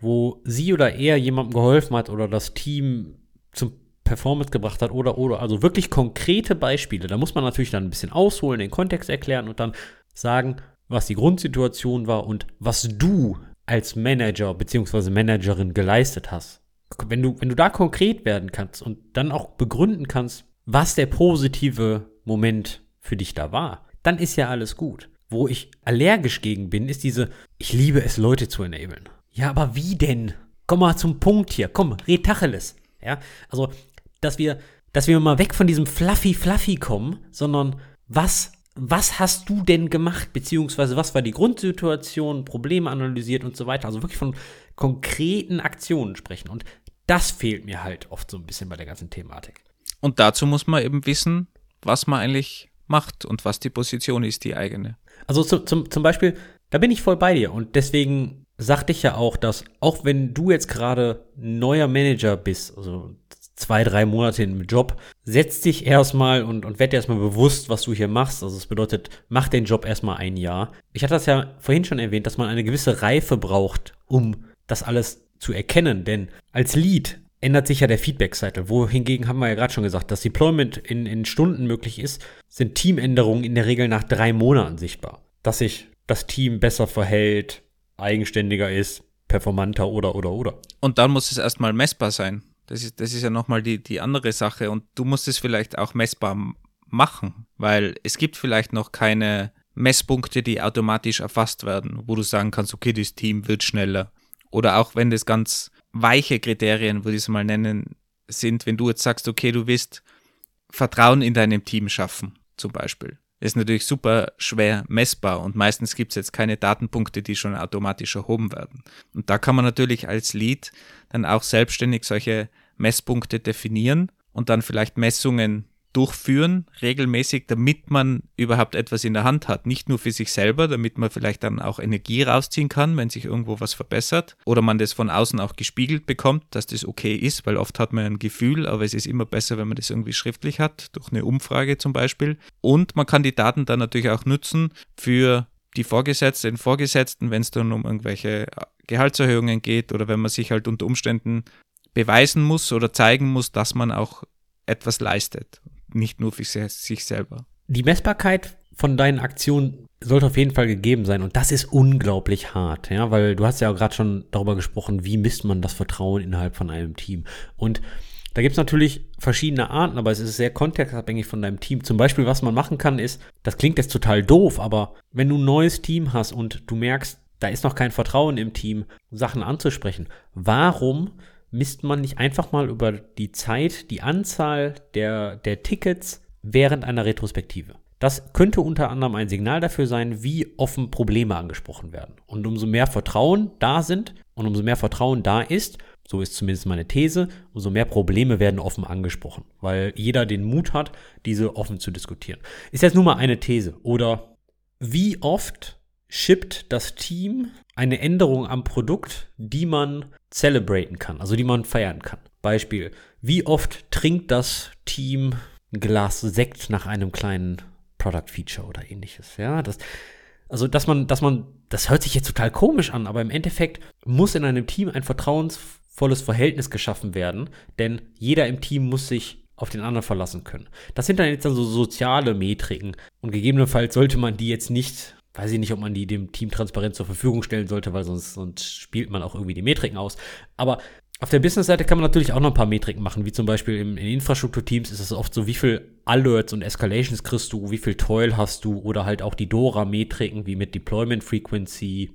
wo sie oder er jemandem geholfen hat oder das Team zum Performance gebracht hat oder oder also wirklich konkrete Beispiele. Da muss man natürlich dann ein bisschen ausholen, den Kontext erklären und dann sagen, was die Grundsituation war und was du als Manager bzw. Managerin geleistet hast. Wenn du, wenn du da konkret werden kannst und dann auch begründen kannst, was der positive Moment für dich da war, dann ist ja alles gut. Wo ich allergisch gegen bin, ist diese, ich liebe es, Leute zu enablen. Ja, aber wie denn? Komm mal zum Punkt hier. Komm, red Tacheles. Ja, also, dass wir, dass wir mal weg von diesem Fluffy Fluffy kommen, sondern was, was hast du denn gemacht? Beziehungsweise was war die Grundsituation, Probleme analysiert und so weiter. Also wirklich von konkreten Aktionen sprechen. Und das fehlt mir halt oft so ein bisschen bei der ganzen Thematik. Und dazu muss man eben wissen, was man eigentlich macht und was die Position ist, die eigene. Also zum, zum, zum Beispiel, da bin ich voll bei dir und deswegen sagte ich ja auch, dass auch wenn du jetzt gerade neuer Manager bist, also zwei, drei Monate im Job, setz dich erstmal und, und werd erstmal bewusst, was du hier machst. Also das bedeutet, mach den Job erstmal ein Jahr. Ich hatte das ja vorhin schon erwähnt, dass man eine gewisse Reife braucht, um das alles zu erkennen. Denn als Lead ändert sich ja der Feedback-Cycle. Wohingegen haben wir ja gerade schon gesagt, dass Deployment in, in Stunden möglich ist, sind Teamänderungen in der Regel nach drei Monaten sichtbar. Dass sich das Team besser verhält, eigenständiger ist, performanter oder oder oder. Und dann muss es erstmal messbar sein. Das ist, das ist ja nochmal die, die andere Sache. Und du musst es vielleicht auch messbar machen, weil es gibt vielleicht noch keine Messpunkte, die automatisch erfasst werden, wo du sagen kannst, okay, das Team wird schneller. Oder auch wenn das ganz weiche Kriterien, würde ich es mal nennen, sind, wenn du jetzt sagst, okay, du willst Vertrauen in deinem Team schaffen, zum Beispiel. Ist natürlich super schwer messbar und meistens gibt es jetzt keine Datenpunkte, die schon automatisch erhoben werden. Und da kann man natürlich als Lead dann auch selbstständig solche Messpunkte definieren und dann vielleicht Messungen durchführen, regelmäßig, damit man überhaupt etwas in der Hand hat. Nicht nur für sich selber, damit man vielleicht dann auch Energie rausziehen kann, wenn sich irgendwo was verbessert. Oder man das von außen auch gespiegelt bekommt, dass das okay ist, weil oft hat man ein Gefühl, aber es ist immer besser, wenn man das irgendwie schriftlich hat, durch eine Umfrage zum Beispiel. Und man kann die Daten dann natürlich auch nutzen für die Vorgesetzten, den Vorgesetzten, wenn es dann um irgendwelche Gehaltserhöhungen geht oder wenn man sich halt unter Umständen beweisen muss oder zeigen muss, dass man auch etwas leistet nicht nur für sich selber. Die Messbarkeit von deinen Aktionen sollte auf jeden Fall gegeben sein und das ist unglaublich hart, ja, weil du hast ja gerade schon darüber gesprochen, wie misst man das Vertrauen innerhalb von einem Team und da gibt es natürlich verschiedene Arten, aber es ist sehr kontextabhängig von deinem Team. Zum Beispiel, was man machen kann, ist, das klingt jetzt total doof, aber wenn du ein neues Team hast und du merkst, da ist noch kein Vertrauen im Team, Sachen anzusprechen, warum misst man nicht einfach mal über die Zeit die Anzahl der, der Tickets während einer Retrospektive. Das könnte unter anderem ein Signal dafür sein, wie offen Probleme angesprochen werden. Und umso mehr Vertrauen da sind und umso mehr Vertrauen da ist, so ist zumindest meine These, umso mehr Probleme werden offen angesprochen, weil jeder den Mut hat, diese offen zu diskutieren. Ist jetzt nur mal eine These. Oder wie oft shippt das Team eine Änderung am Produkt, die man celebraten kann, also die man feiern kann. Beispiel, wie oft trinkt das Team ein Glas Sekt nach einem kleinen Product Feature oder ähnliches, ja, das also, dass man, dass man, das hört sich jetzt total komisch an, aber im Endeffekt muss in einem Team ein vertrauensvolles Verhältnis geschaffen werden, denn jeder im Team muss sich auf den anderen verlassen können. Das sind dann jetzt so soziale Metriken und gegebenenfalls sollte man die jetzt nicht weiß ich nicht, ob man die dem Team transparent zur Verfügung stellen sollte, weil sonst, sonst spielt man auch irgendwie die Metriken aus. Aber auf der Business-Seite kann man natürlich auch noch ein paar Metriken machen, wie zum Beispiel im, in Infrastrukturteams ist es oft so, wie viel Alerts und Escalations kriegst du, wie viel Toil hast du oder halt auch die DORA-Metriken wie mit Deployment Frequency,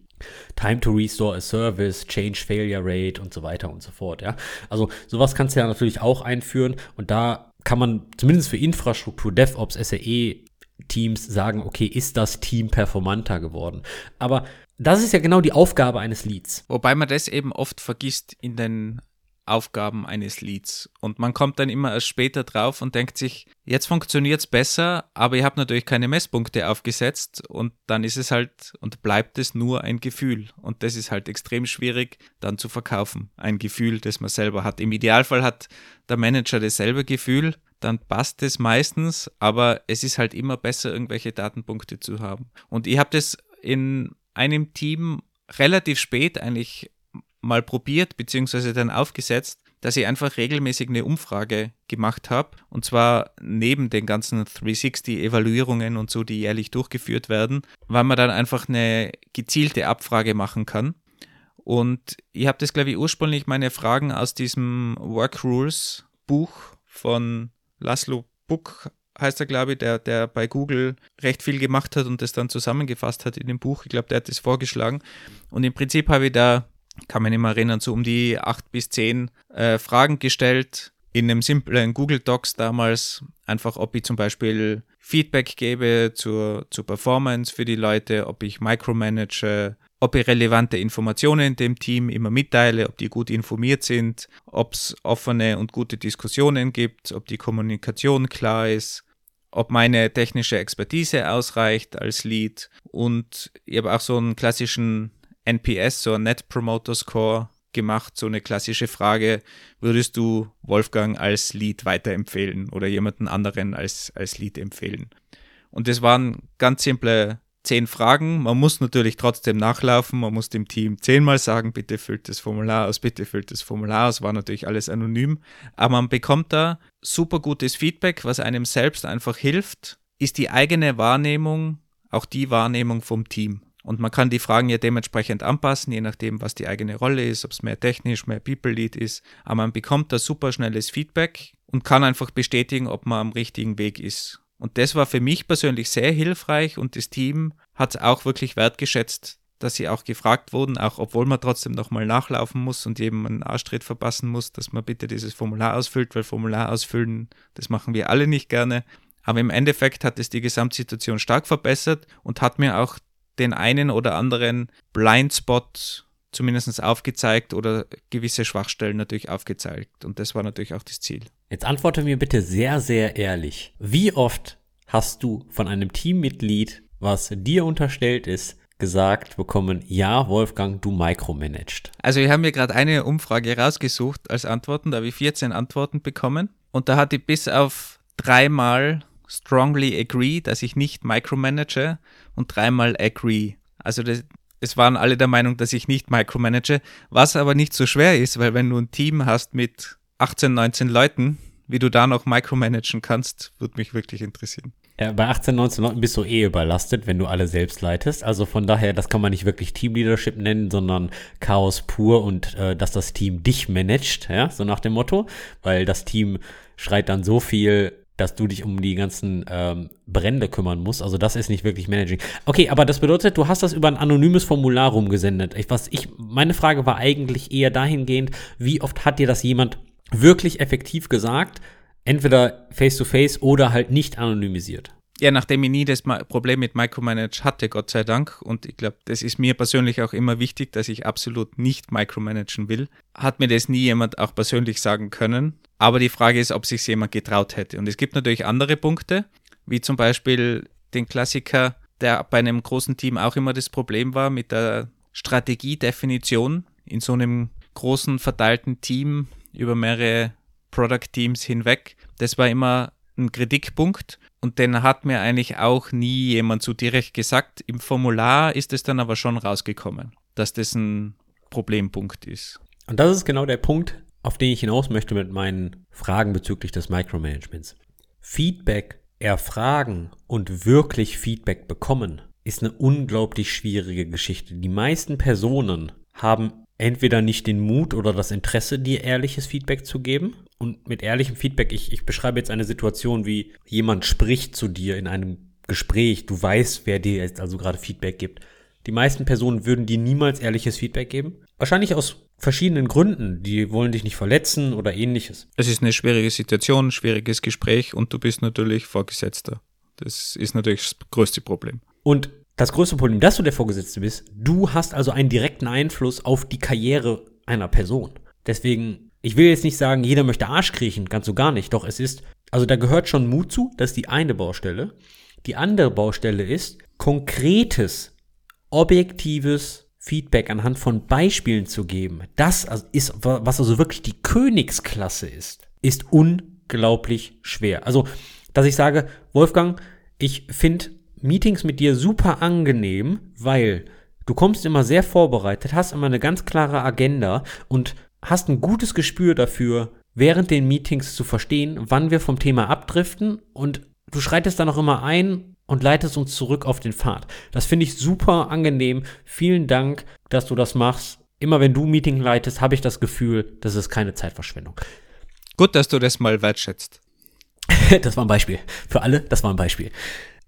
Time to Restore a Service, Change Failure Rate und so weiter und so fort. Ja, also sowas kannst du ja natürlich auch einführen und da kann man zumindest für Infrastruktur, DevOps, SAE Teams sagen, okay, ist das Team performanter geworden? Aber das ist ja genau die Aufgabe eines Leads. Wobei man das eben oft vergisst in den Aufgaben eines Leads. Und man kommt dann immer erst später drauf und denkt sich, jetzt funktioniert es besser, aber ihr habt natürlich keine Messpunkte aufgesetzt und dann ist es halt und bleibt es nur ein Gefühl. Und das ist halt extrem schwierig dann zu verkaufen. Ein Gefühl, das man selber hat. Im Idealfall hat der Manager dasselbe Gefühl dann passt es meistens, aber es ist halt immer besser, irgendwelche Datenpunkte zu haben. Und ich habe das in einem Team relativ spät eigentlich mal probiert, beziehungsweise dann aufgesetzt, dass ich einfach regelmäßig eine Umfrage gemacht habe. Und zwar neben den ganzen 360-Evaluierungen und so, die jährlich durchgeführt werden, weil man dann einfach eine gezielte Abfrage machen kann. Und ich habe das, glaube ich, ursprünglich meine Fragen aus diesem Work Rules Buch von Laszlo Buck heißt er, glaube ich, der, der bei Google recht viel gemacht hat und das dann zusammengefasst hat in dem Buch. Ich glaube, der hat das vorgeschlagen. Und im Prinzip habe ich da, kann man nicht mehr erinnern, so um die acht bis zehn äh, Fragen gestellt in einem simplen Google Docs damals. Einfach, ob ich zum Beispiel Feedback gebe zur, zur Performance für die Leute, ob ich micromanage, ob ich relevante Informationen dem Team immer mitteile, ob die gut informiert sind, ob es offene und gute Diskussionen gibt, ob die Kommunikation klar ist, ob meine technische Expertise ausreicht als Lead und ich habe auch so einen klassischen NPS, so ein Net Promoter Score gemacht, so eine klassische Frage, würdest du Wolfgang als Lead weiterempfehlen oder jemanden anderen als, als Lead empfehlen? Und das waren ganz simple zehn Fragen. Man muss natürlich trotzdem nachlaufen. Man muss dem Team zehnmal sagen, bitte füllt das Formular aus, bitte füllt das Formular aus. War natürlich alles anonym. Aber man bekommt da super gutes Feedback, was einem selbst einfach hilft, ist die eigene Wahrnehmung, auch die Wahrnehmung vom Team. Und man kann die Fragen ja dementsprechend anpassen, je nachdem, was die eigene Rolle ist, ob es mehr technisch, mehr People-Lead ist. Aber man bekommt da super schnelles Feedback und kann einfach bestätigen, ob man am richtigen Weg ist. Und das war für mich persönlich sehr hilfreich und das Team hat es auch wirklich wertgeschätzt, dass sie auch gefragt wurden, auch obwohl man trotzdem nochmal nachlaufen muss und jedem einen Arschtritt verpassen muss, dass man bitte dieses Formular ausfüllt, weil Formular ausfüllen, das machen wir alle nicht gerne. Aber im Endeffekt hat es die Gesamtsituation stark verbessert und hat mir auch den einen oder anderen Blindspot zumindest aufgezeigt oder gewisse Schwachstellen natürlich aufgezeigt. Und das war natürlich auch das Ziel. Jetzt antworte mir bitte sehr, sehr ehrlich. Wie oft hast du von einem Teammitglied, was dir unterstellt ist, gesagt bekommen, ja, Wolfgang, du micromanaged? Also ich habe mir gerade eine Umfrage rausgesucht als Antworten, da habe ich 14 Antworten bekommen und da hatte ich bis auf dreimal strongly agree, dass ich nicht micromanage und dreimal agree. Also das, es waren alle der Meinung, dass ich nicht micromanage, was aber nicht so schwer ist, weil wenn du ein Team hast mit 18, 19 Leuten, wie du da noch micromanagen kannst, würde mich wirklich interessieren. Ja, bei 18, 19 Leuten bist du eh überlastet, wenn du alle selbst leitest. Also von daher, das kann man nicht wirklich Teamleadership nennen, sondern Chaos pur und äh, dass das Team dich managt, ja, so nach dem Motto, weil das Team schreit dann so viel dass du dich um die ganzen ähm, Brände kümmern musst. Also das ist nicht wirklich Managing. Okay, aber das bedeutet, du hast das über ein anonymes Formular rumgesendet. Ich, was ich, meine Frage war eigentlich eher dahingehend, wie oft hat dir das jemand wirklich effektiv gesagt? Entweder face-to-face -face oder halt nicht anonymisiert. Ja, nachdem ich nie das Problem mit Micromanage hatte, Gott sei Dank, und ich glaube, das ist mir persönlich auch immer wichtig, dass ich absolut nicht micromanagen will, hat mir das nie jemand auch persönlich sagen können. Aber die Frage ist, ob sich jemand getraut hätte. Und es gibt natürlich andere Punkte, wie zum Beispiel den Klassiker, der bei einem großen Team auch immer das Problem war mit der Strategiedefinition in so einem großen verteilten Team über mehrere Product Teams hinweg. Das war immer ein Kritikpunkt und den hat mir eigentlich auch nie jemand so direkt gesagt. Im Formular ist es dann aber schon rausgekommen, dass das ein Problempunkt ist. Und das ist genau der Punkt, auf den ich hinaus möchte mit meinen Fragen bezüglich des Micromanagements. Feedback erfragen und wirklich Feedback bekommen ist eine unglaublich schwierige Geschichte. Die meisten Personen haben entweder nicht den Mut oder das Interesse, dir ehrliches Feedback zu geben. Und mit ehrlichem Feedback, ich, ich beschreibe jetzt eine Situation, wie jemand spricht zu dir in einem Gespräch, du weißt, wer dir jetzt also gerade Feedback gibt. Die meisten Personen würden dir niemals ehrliches Feedback geben. Wahrscheinlich aus verschiedenen Gründen. Die wollen dich nicht verletzen oder ähnliches. Es ist eine schwierige Situation, ein schwieriges Gespräch und du bist natürlich Vorgesetzter. Das ist natürlich das größte Problem. Und das größte Problem, dass du der Vorgesetzte bist, du hast also einen direkten Einfluss auf die Karriere einer Person. Deswegen, ich will jetzt nicht sagen, jeder möchte Arsch kriechen, ganz so gar nicht. Doch es ist, also da gehört schon Mut zu, das ist die eine Baustelle. Die andere Baustelle ist konkretes, objektives Feedback anhand von Beispielen zu geben. Das ist, was also wirklich die Königsklasse ist, ist unglaublich schwer. Also, dass ich sage, Wolfgang, ich finde Meetings mit dir super angenehm, weil du kommst immer sehr vorbereitet, hast immer eine ganz klare Agenda und hast ein gutes Gespür dafür, während den Meetings zu verstehen, wann wir vom Thema abdriften und du schreitest dann auch immer ein und leitest uns zurück auf den Pfad. Das finde ich super angenehm. Vielen Dank, dass du das machst. Immer wenn du Meeting leitest, habe ich das Gefühl, das ist keine Zeitverschwendung. Gut, dass du das mal wertschätzt. das war ein Beispiel. Für alle, das war ein Beispiel.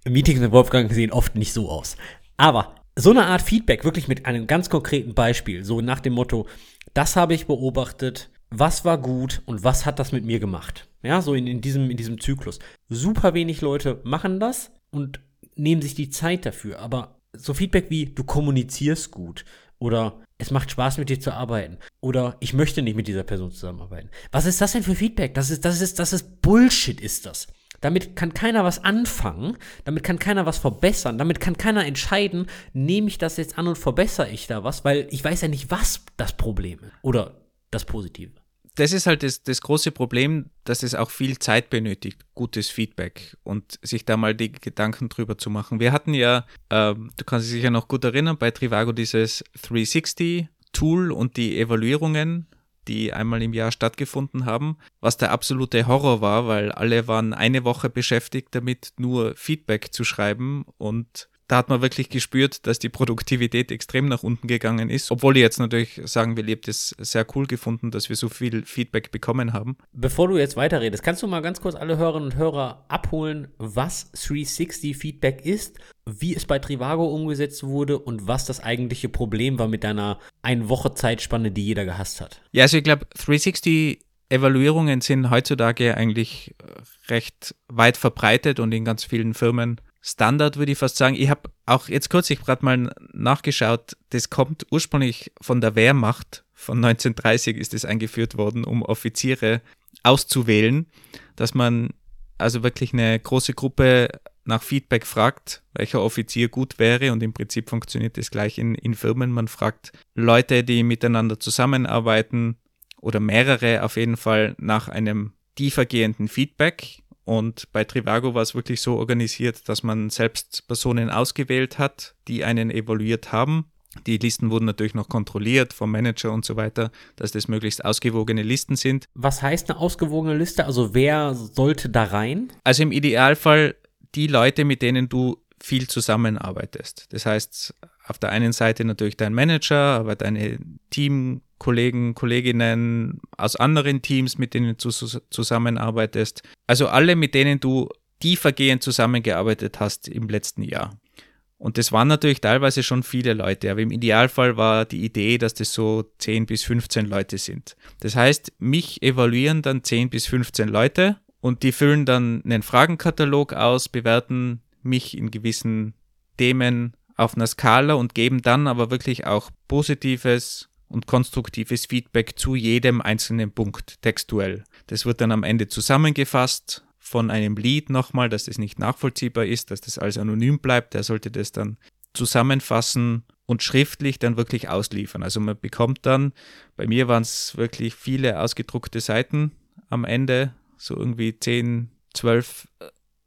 Meetings mit Wolfgang sehen oft nicht so aus. Aber so eine Art Feedback, wirklich mit einem ganz konkreten Beispiel, so nach dem Motto, das habe ich beobachtet, was war gut und was hat das mit mir gemacht? Ja, so in, in, diesem, in diesem Zyklus. Super wenig Leute machen das und nehmen sich die Zeit dafür. Aber so Feedback wie, du kommunizierst gut oder es macht Spaß mit dir zu arbeiten oder ich möchte nicht mit dieser Person zusammenarbeiten. Was ist das denn für Feedback? Das ist, das ist, das ist Bullshit, ist das. Damit kann keiner was anfangen, damit kann keiner was verbessern, damit kann keiner entscheiden, nehme ich das jetzt an und verbessere ich da was, weil ich weiß ja nicht, was das Problem ist oder das Positive. das ist halt das, das große Problem, dass es auch viel Zeit benötigt, gutes Feedback und sich da mal die Gedanken drüber zu machen. Wir hatten ja, äh, du kannst dich sicher noch gut erinnern, bei Trivago dieses 360 Tool und die Evaluierungen, die einmal im Jahr stattgefunden haben, was der absolute Horror war, weil alle waren eine Woche beschäftigt damit, nur Feedback zu schreiben und da hat man wirklich gespürt, dass die Produktivität extrem nach unten gegangen ist. Obwohl ich jetzt natürlich sagen will, ich habe das sehr cool gefunden, dass wir so viel Feedback bekommen haben. Bevor du jetzt weiterredest, kannst du mal ganz kurz alle Hörerinnen und Hörer abholen, was 360 Feedback ist, wie es bei Trivago umgesetzt wurde und was das eigentliche Problem war mit deiner ein Woche Zeitspanne, die jeder gehasst hat? Ja, also ich glaube, 360 Evaluierungen sind heutzutage eigentlich recht weit verbreitet und in ganz vielen Firmen Standard, würde ich fast sagen. Ich habe auch jetzt kürzlich gerade mal nachgeschaut, das kommt ursprünglich von der Wehrmacht. Von 1930 ist es eingeführt worden, um Offiziere auszuwählen, dass man also wirklich eine große Gruppe nach Feedback fragt, welcher Offizier gut wäre und im Prinzip funktioniert das gleich in, in Firmen. Man fragt Leute, die miteinander zusammenarbeiten oder mehrere auf jeden Fall nach einem tiefergehenden Feedback und bei Trivago war es wirklich so organisiert, dass man selbst Personen ausgewählt hat, die einen evaluiert haben. Die Listen wurden natürlich noch kontrolliert vom Manager und so weiter, dass das möglichst ausgewogene Listen sind. Was heißt eine ausgewogene Liste? Also wer sollte da rein? Also im Idealfall die Leute, mit denen du viel zusammenarbeitest. Das heißt, auf der einen Seite natürlich dein Manager, aber deine Teamkollegen, Kolleginnen aus anderen Teams, mit denen du zusammenarbeitest. Also alle, mit denen du tiefergehend zusammengearbeitet hast im letzten Jahr. Und das waren natürlich teilweise schon viele Leute, aber im Idealfall war die Idee, dass das so 10 bis 15 Leute sind. Das heißt, mich evaluieren dann 10 bis 15 Leute und die füllen dann einen Fragenkatalog aus, bewerten mich in gewissen Themen auf einer Skala und geben dann aber wirklich auch positives und konstruktives Feedback zu jedem einzelnen Punkt textuell. Das wird dann am Ende zusammengefasst von einem Lead nochmal, dass das nicht nachvollziehbar ist, dass das alles anonym bleibt. Der sollte das dann zusammenfassen und schriftlich dann wirklich ausliefern. Also man bekommt dann, bei mir waren es wirklich viele ausgedruckte Seiten am Ende, so irgendwie 10, 12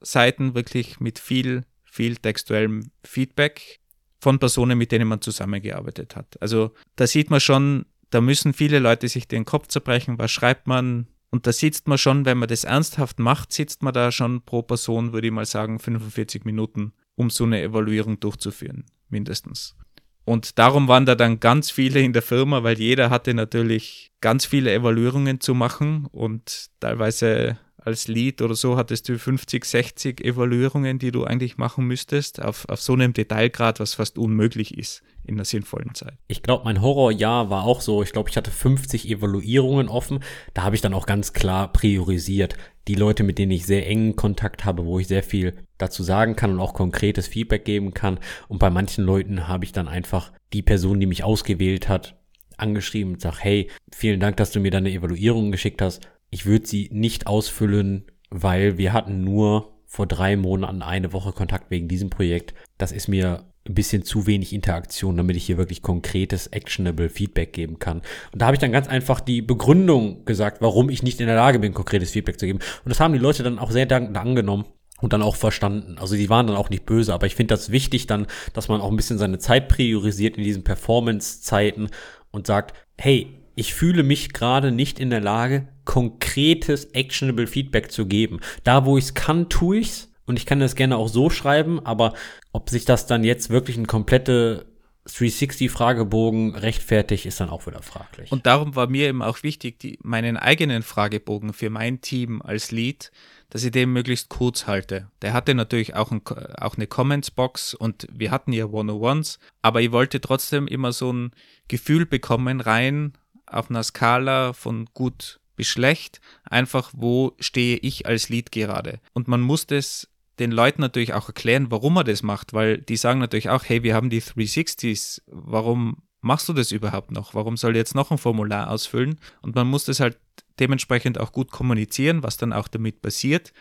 Seiten wirklich mit viel, viel textuellem Feedback von Personen, mit denen man zusammengearbeitet hat. Also da sieht man schon, da müssen viele Leute sich den Kopf zerbrechen, was schreibt man. Und da sitzt man schon, wenn man das ernsthaft macht, sitzt man da schon pro Person, würde ich mal sagen, 45 Minuten, um so eine Evaluierung durchzuführen, mindestens. Und darum waren da dann ganz viele in der Firma, weil jeder hatte natürlich ganz viele Evaluierungen zu machen und teilweise als Lead oder so hattest du 50, 60 Evaluierungen, die du eigentlich machen müsstest, auf, auf so einem Detailgrad, was fast unmöglich ist in einer sinnvollen Zeit. Ich glaube, mein Horrorjahr war auch so. Ich glaube, ich hatte 50 Evaluierungen offen. Da habe ich dann auch ganz klar priorisiert. Die Leute, mit denen ich sehr engen Kontakt habe, wo ich sehr viel dazu sagen kann und auch konkretes Feedback geben kann. Und bei manchen Leuten habe ich dann einfach die Person, die mich ausgewählt hat, angeschrieben und sag, hey, vielen Dank, dass du mir deine Evaluierung geschickt hast ich würde sie nicht ausfüllen, weil wir hatten nur vor drei Monaten eine Woche Kontakt wegen diesem Projekt. Das ist mir ein bisschen zu wenig Interaktion, damit ich hier wirklich konkretes, actionable Feedback geben kann. Und da habe ich dann ganz einfach die Begründung gesagt, warum ich nicht in der Lage bin, konkretes Feedback zu geben. Und das haben die Leute dann auch sehr dankend angenommen und dann auch verstanden. Also die waren dann auch nicht böse, aber ich finde das wichtig dann, dass man auch ein bisschen seine Zeit priorisiert in diesen Performance-Zeiten und sagt, hey, ich fühle mich gerade nicht in der Lage, konkretes, actionable Feedback zu geben. Da, wo ich es kann, tue ich's. Und ich kann das gerne auch so schreiben, aber ob sich das dann jetzt wirklich ein komplette 360-Fragebogen rechtfertigt, ist dann auch wieder fraglich. Und darum war mir eben auch wichtig, die, meinen eigenen Fragebogen für mein Team als Lead, dass ich den möglichst kurz halte. Der hatte natürlich auch, ein, auch eine Comments-Box und wir hatten ja One-on-Ones, aber ich wollte trotzdem immer so ein Gefühl bekommen rein auf einer Skala von gut bis schlecht, einfach wo stehe ich als Lead gerade. Und man muss das den Leuten natürlich auch erklären, warum er das macht, weil die sagen natürlich auch, hey, wir haben die 360s, warum machst du das überhaupt noch? Warum soll jetzt noch ein Formular ausfüllen? Und man muss das halt dementsprechend auch gut kommunizieren, was dann auch damit passiert.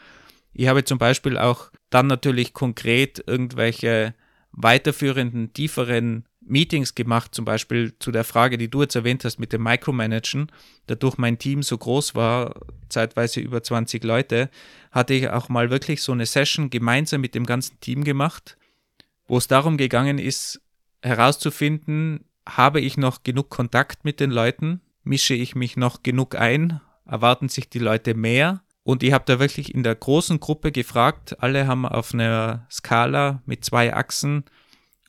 Ich habe zum Beispiel auch dann natürlich konkret irgendwelche weiterführenden, tieferen Meetings gemacht, zum Beispiel zu der Frage, die du jetzt erwähnt hast mit dem Micromanagen. Dadurch mein Team so groß war, zeitweise über 20 Leute, hatte ich auch mal wirklich so eine Session gemeinsam mit dem ganzen Team gemacht, wo es darum gegangen ist, herauszufinden, habe ich noch genug Kontakt mit den Leuten? Mische ich mich noch genug ein? Erwarten sich die Leute mehr? Und ich habe da wirklich in der großen Gruppe gefragt, alle haben auf einer Skala mit zwei Achsen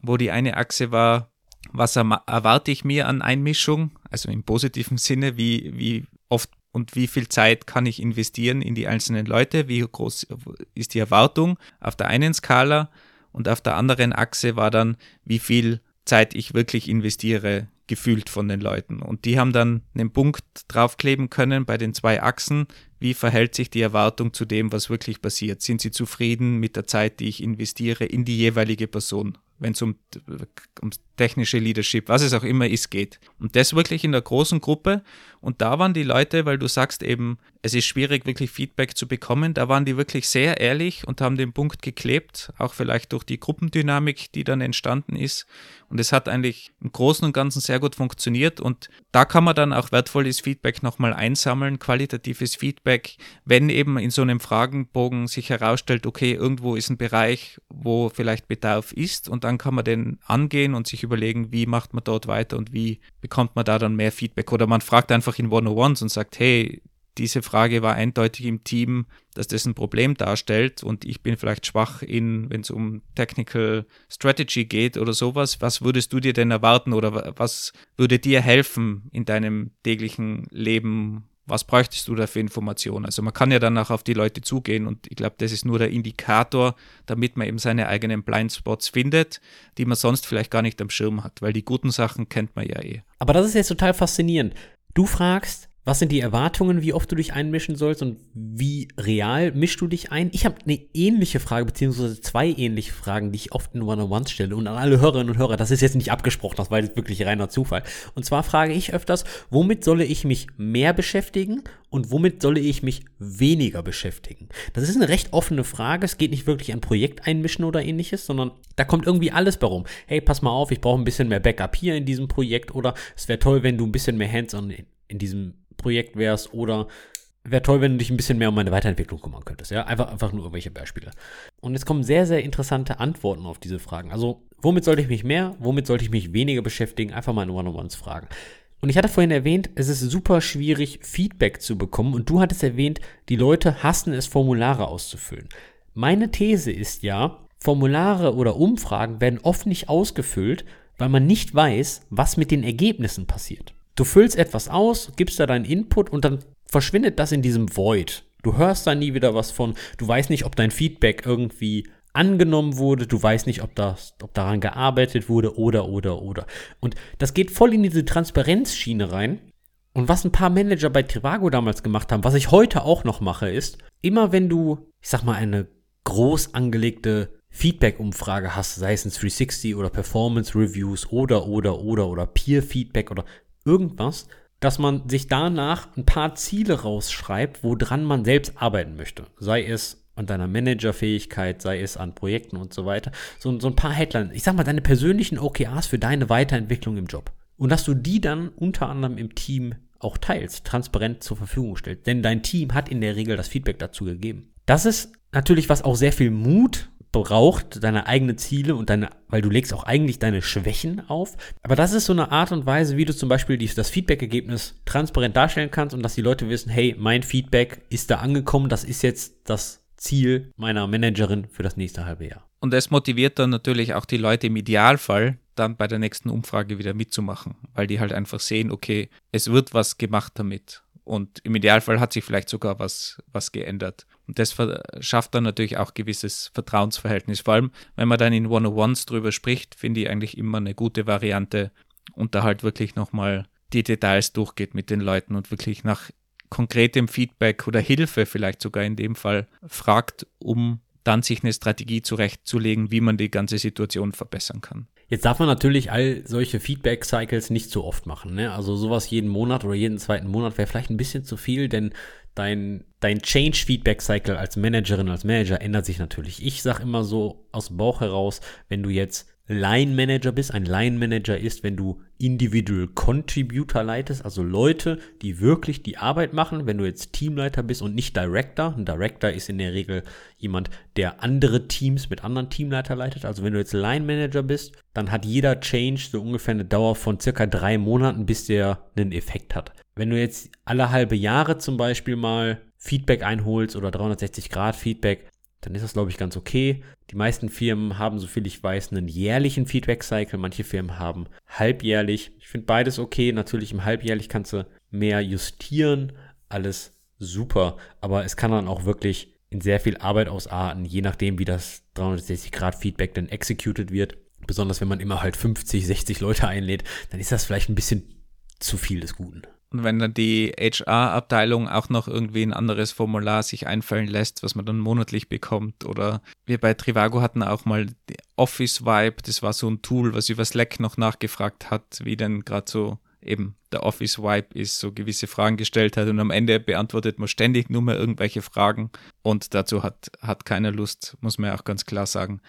wo die eine Achse war, was erwarte ich mir an Einmischung, also im positiven Sinne, wie, wie oft und wie viel Zeit kann ich investieren in die einzelnen Leute, wie groß ist die Erwartung auf der einen Skala und auf der anderen Achse war dann, wie viel Zeit ich wirklich investiere, gefühlt von den Leuten. Und die haben dann einen Punkt draufkleben können bei den zwei Achsen, wie verhält sich die Erwartung zu dem, was wirklich passiert. Sind sie zufrieden mit der Zeit, die ich investiere in die jeweilige Person? Wenn es um, um technische Leadership, was es auch immer ist, geht. Und das wirklich in der großen Gruppe. Und da waren die Leute, weil du sagst eben, es ist schwierig, wirklich Feedback zu bekommen, da waren die wirklich sehr ehrlich und haben den Punkt geklebt, auch vielleicht durch die Gruppendynamik, die dann entstanden ist. Und es hat eigentlich im Großen und Ganzen sehr gut funktioniert. Und da kann man dann auch wertvolles Feedback nochmal einsammeln, qualitatives Feedback, wenn eben in so einem Fragenbogen sich herausstellt, okay, irgendwo ist ein Bereich, wo vielleicht Bedarf ist. Und dann kann man den angehen und sich überlegen, wie macht man dort weiter und wie bekommt man da dann mehr Feedback. Oder man fragt einfach in One-on-Ones und sagt, hey, diese Frage war eindeutig im Team, dass das ein Problem darstellt und ich bin vielleicht schwach in, wenn es um Technical Strategy geht oder sowas. Was würdest du dir denn erwarten oder was würde dir helfen in deinem täglichen Leben was bräuchtest du da für Informationen? Also man kann ja dann auch auf die Leute zugehen und ich glaube, das ist nur der Indikator, damit man eben seine eigenen Blindspots findet, die man sonst vielleicht gar nicht am Schirm hat, weil die guten Sachen kennt man ja eh. Aber das ist jetzt total faszinierend. Du fragst, was sind die Erwartungen, wie oft du dich einmischen sollst und wie real mischst du dich ein? Ich habe eine ähnliche Frage, beziehungsweise zwei ähnliche Fragen, die ich oft in One-on-Ones stelle und an alle Hörerinnen und Hörer. Das ist jetzt nicht abgesprochen, das war jetzt wirklich reiner Zufall. Und zwar frage ich öfters, womit solle ich mich mehr beschäftigen und womit solle ich mich weniger beschäftigen? Das ist eine recht offene Frage. Es geht nicht wirklich an Projekt einmischen oder ähnliches, sondern da kommt irgendwie alles bei rum. Hey, pass mal auf, ich brauche ein bisschen mehr Backup hier in diesem Projekt oder es wäre toll, wenn du ein bisschen mehr Hands-on in, in diesem Projekt wärst oder wäre toll, wenn du dich ein bisschen mehr um meine Weiterentwicklung kümmern könntest. Ja, einfach, einfach nur irgendwelche Beispiele. Und jetzt kommen sehr, sehr interessante Antworten auf diese Fragen. Also, womit sollte ich mich mehr, womit sollte ich mich weniger beschäftigen? Einfach mal in One-on-Ones fragen. Und ich hatte vorhin erwähnt, es ist super schwierig, Feedback zu bekommen. Und du hattest erwähnt, die Leute hassen es, Formulare auszufüllen. Meine These ist ja, Formulare oder Umfragen werden oft nicht ausgefüllt, weil man nicht weiß, was mit den Ergebnissen passiert. Du füllst etwas aus, gibst da deinen Input und dann verschwindet das in diesem Void. Du hörst da nie wieder was von, du weißt nicht, ob dein Feedback irgendwie angenommen wurde, du weißt nicht, ob, das, ob daran gearbeitet wurde oder, oder, oder. Und das geht voll in diese Transparenzschiene rein. Und was ein paar Manager bei Trivago damals gemacht haben, was ich heute auch noch mache, ist, immer wenn du, ich sag mal, eine groß angelegte Feedback-Umfrage hast, sei es ein 360 oder Performance Reviews oder, oder, oder, oder Peer-Feedback oder irgendwas, dass man sich danach ein paar Ziele rausschreibt, woran man selbst arbeiten möchte. Sei es an deiner Managerfähigkeit, sei es an Projekten und so weiter. So, so ein paar Headlines. Ich sag mal, deine persönlichen OKRs für deine Weiterentwicklung im Job. Und dass du die dann unter anderem im Team auch teilst, transparent zur Verfügung stellst. Denn dein Team hat in der Regel das Feedback dazu gegeben. Das ist natürlich, was auch sehr viel Mut braucht, deine eigenen Ziele und deine, weil du legst auch eigentlich deine Schwächen auf. Aber das ist so eine Art und Weise, wie du zum Beispiel die, das Feedback-Ergebnis transparent darstellen kannst und dass die Leute wissen, hey, mein Feedback ist da angekommen, das ist jetzt das Ziel meiner Managerin für das nächste halbe Jahr. Und es motiviert dann natürlich auch die Leute im Idealfall, dann bei der nächsten Umfrage wieder mitzumachen, weil die halt einfach sehen, okay, es wird was gemacht damit. Und im Idealfall hat sich vielleicht sogar was, was geändert. Und das schafft dann natürlich auch gewisses Vertrauensverhältnis. Vor allem, wenn man dann in One-on-Ones drüber spricht, finde ich eigentlich immer eine gute Variante und da halt wirklich nochmal die Details durchgeht mit den Leuten und wirklich nach konkretem Feedback oder Hilfe vielleicht sogar in dem Fall fragt, um dann sich eine Strategie zurechtzulegen, wie man die ganze Situation verbessern kann. Jetzt darf man natürlich all solche Feedback-Cycles nicht so oft machen. Ne? Also sowas jeden Monat oder jeden zweiten Monat wäre vielleicht ein bisschen zu viel, denn dein, dein Change-Feedback-Cycle als Managerin, als Manager ändert sich natürlich. Ich sage immer so aus dem Bauch heraus, wenn du jetzt Line Manager bist. Ein Line Manager ist, wenn du Individual Contributor leitest, also Leute, die wirklich die Arbeit machen. Wenn du jetzt Teamleiter bist und nicht Director. Ein Director ist in der Regel jemand, der andere Teams mit anderen Teamleiter leitet. Also wenn du jetzt Line Manager bist, dann hat jeder Change so ungefähr eine Dauer von circa drei Monaten, bis der einen Effekt hat. Wenn du jetzt alle halbe Jahre zum Beispiel mal Feedback einholst oder 360 Grad Feedback, dann ist das, glaube ich, ganz okay. Die meisten Firmen haben, soviel ich weiß, einen jährlichen Feedback-Cycle. Manche Firmen haben halbjährlich. Ich finde beides okay. Natürlich im halbjährlich kannst du mehr justieren. Alles super. Aber es kann dann auch wirklich in sehr viel Arbeit ausarten, je nachdem, wie das 360-Grad-Feedback dann executed wird. Besonders wenn man immer halt 50, 60 Leute einlädt, dann ist das vielleicht ein bisschen zu viel des Guten. Und wenn dann die HR-Abteilung auch noch irgendwie ein anderes Formular sich einfallen lässt, was man dann monatlich bekommt. Oder wir bei Trivago hatten auch mal Office Vibe, das war so ein Tool, was über Slack noch nachgefragt hat, wie denn gerade so eben der Office Vibe ist, so gewisse Fragen gestellt hat und am Ende beantwortet man ständig nur mehr irgendwelche Fragen und dazu hat, hat keiner Lust, muss man ja auch ganz klar sagen.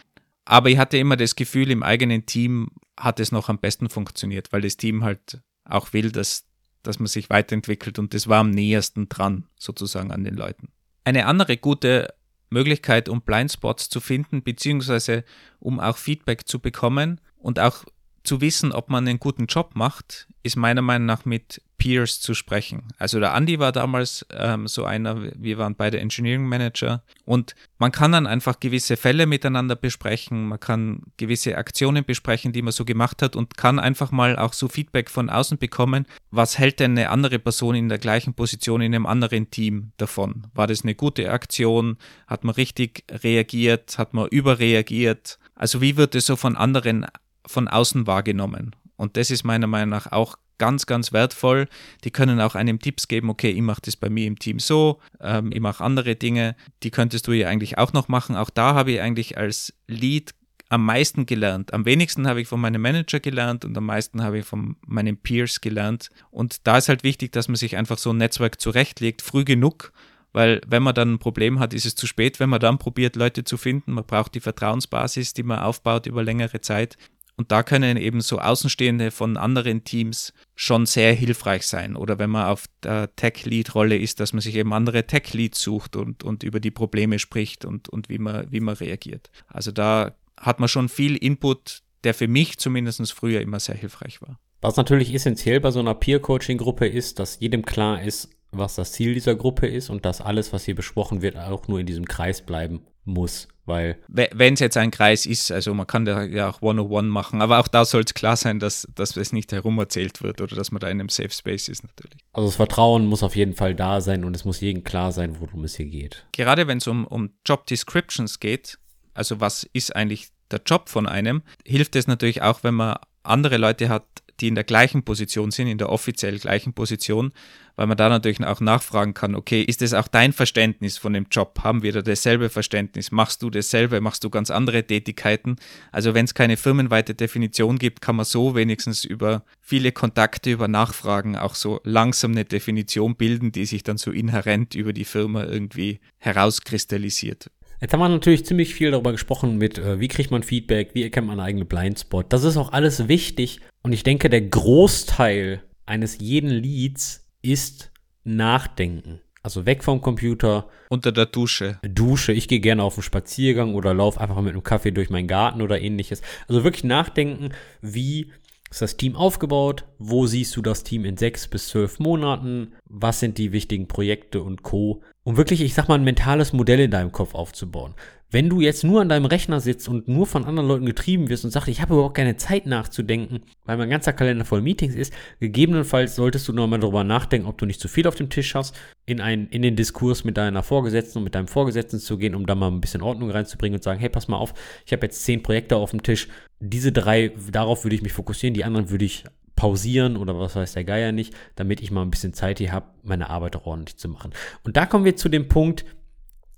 Aber ich hatte immer das Gefühl, im eigenen Team hat es noch am besten funktioniert, weil das Team halt auch will, dass dass man sich weiterentwickelt und das war am nähersten dran sozusagen an den Leuten. Eine andere gute Möglichkeit, um Blindspots zu finden, beziehungsweise um auch Feedback zu bekommen und auch zu wissen, ob man einen guten Job macht, ist meiner Meinung nach mit Peers zu sprechen. Also der Andy war damals ähm, so einer, wir waren beide Engineering Manager und man kann dann einfach gewisse Fälle miteinander besprechen, man kann gewisse Aktionen besprechen, die man so gemacht hat und kann einfach mal auch so Feedback von außen bekommen, was hält denn eine andere Person in der gleichen Position in einem anderen Team davon? War das eine gute Aktion? Hat man richtig reagiert? Hat man überreagiert? Also wie wird es so von anderen von außen wahrgenommen. Und das ist meiner Meinung nach auch ganz, ganz wertvoll. Die können auch einem Tipps geben, okay, ich mache das bei mir im Team so, ähm, ich mache andere Dinge, die könntest du ja eigentlich auch noch machen. Auch da habe ich eigentlich als Lead am meisten gelernt. Am wenigsten habe ich von meinem Manager gelernt und am meisten habe ich von meinen Peers gelernt. Und da ist halt wichtig, dass man sich einfach so ein Netzwerk zurechtlegt, früh genug, weil wenn man dann ein Problem hat, ist es zu spät. Wenn man dann probiert, Leute zu finden, man braucht die Vertrauensbasis, die man aufbaut über längere Zeit. Und da können eben so Außenstehende von anderen Teams schon sehr hilfreich sein. Oder wenn man auf der Tech-Lead-Rolle ist, dass man sich eben andere Tech-Leads sucht und, und über die Probleme spricht und, und wie, man, wie man reagiert. Also da hat man schon viel Input, der für mich zumindest früher immer sehr hilfreich war. Was natürlich essentiell bei so einer Peer-Coaching-Gruppe ist, dass jedem klar ist, was das Ziel dieser Gruppe ist und dass alles, was hier besprochen wird, auch nur in diesem Kreis bleiben muss. Weil wenn es jetzt ein Kreis ist, also man kann da ja auch One-on-One machen, aber auch da soll es klar sein, dass, dass es nicht herumerzählt wird oder dass man da in einem Safe Space ist natürlich. Also das Vertrauen muss auf jeden Fall da sein und es muss jedem klar sein, worum es hier geht. Gerade wenn es um, um Job Descriptions geht, also was ist eigentlich der Job von einem, hilft es natürlich auch, wenn man andere Leute hat, die in der gleichen Position sind, in der offiziell gleichen Position, weil man da natürlich auch nachfragen kann, okay, ist es auch dein Verständnis von dem Job? Haben wir da dasselbe Verständnis? Machst du dasselbe? Machst du ganz andere Tätigkeiten? Also wenn es keine firmenweite Definition gibt, kann man so wenigstens über viele Kontakte, über Nachfragen auch so langsam eine Definition bilden, die sich dann so inhärent über die Firma irgendwie herauskristallisiert. Jetzt haben wir natürlich ziemlich viel darüber gesprochen mit, äh, wie kriegt man Feedback, wie erkennt man einen eigenen Blindspot. Das ist auch alles wichtig und ich denke, der Großteil eines jeden Leads ist Nachdenken. Also weg vom Computer. Unter der Dusche. Dusche. Ich gehe gerne auf einen Spaziergang oder laufe einfach mit einem Kaffee durch meinen Garten oder ähnliches. Also wirklich nachdenken, wie ist das Team aufgebaut? Wo siehst du das Team in sechs bis zwölf Monaten? Was sind die wichtigen Projekte und Co? Um wirklich, ich sag mal, ein mentales Modell in deinem Kopf aufzubauen. Wenn du jetzt nur an deinem Rechner sitzt und nur von anderen Leuten getrieben wirst und sagst, ich habe überhaupt keine Zeit nachzudenken, weil mein ganzer Kalender voll Meetings ist, gegebenenfalls solltest du nochmal darüber nachdenken, ob du nicht zu viel auf dem Tisch hast, in, ein, in den Diskurs mit deiner Vorgesetzten und mit deinem Vorgesetzten zu gehen, um da mal ein bisschen Ordnung reinzubringen und sagen, hey, pass mal auf, ich habe jetzt zehn Projekte auf dem Tisch, diese drei, darauf würde ich mich fokussieren, die anderen würde ich pausieren oder was weiß der Geier nicht, damit ich mal ein bisschen Zeit hier habe, meine Arbeit auch ordentlich zu machen. Und da kommen wir zu dem Punkt,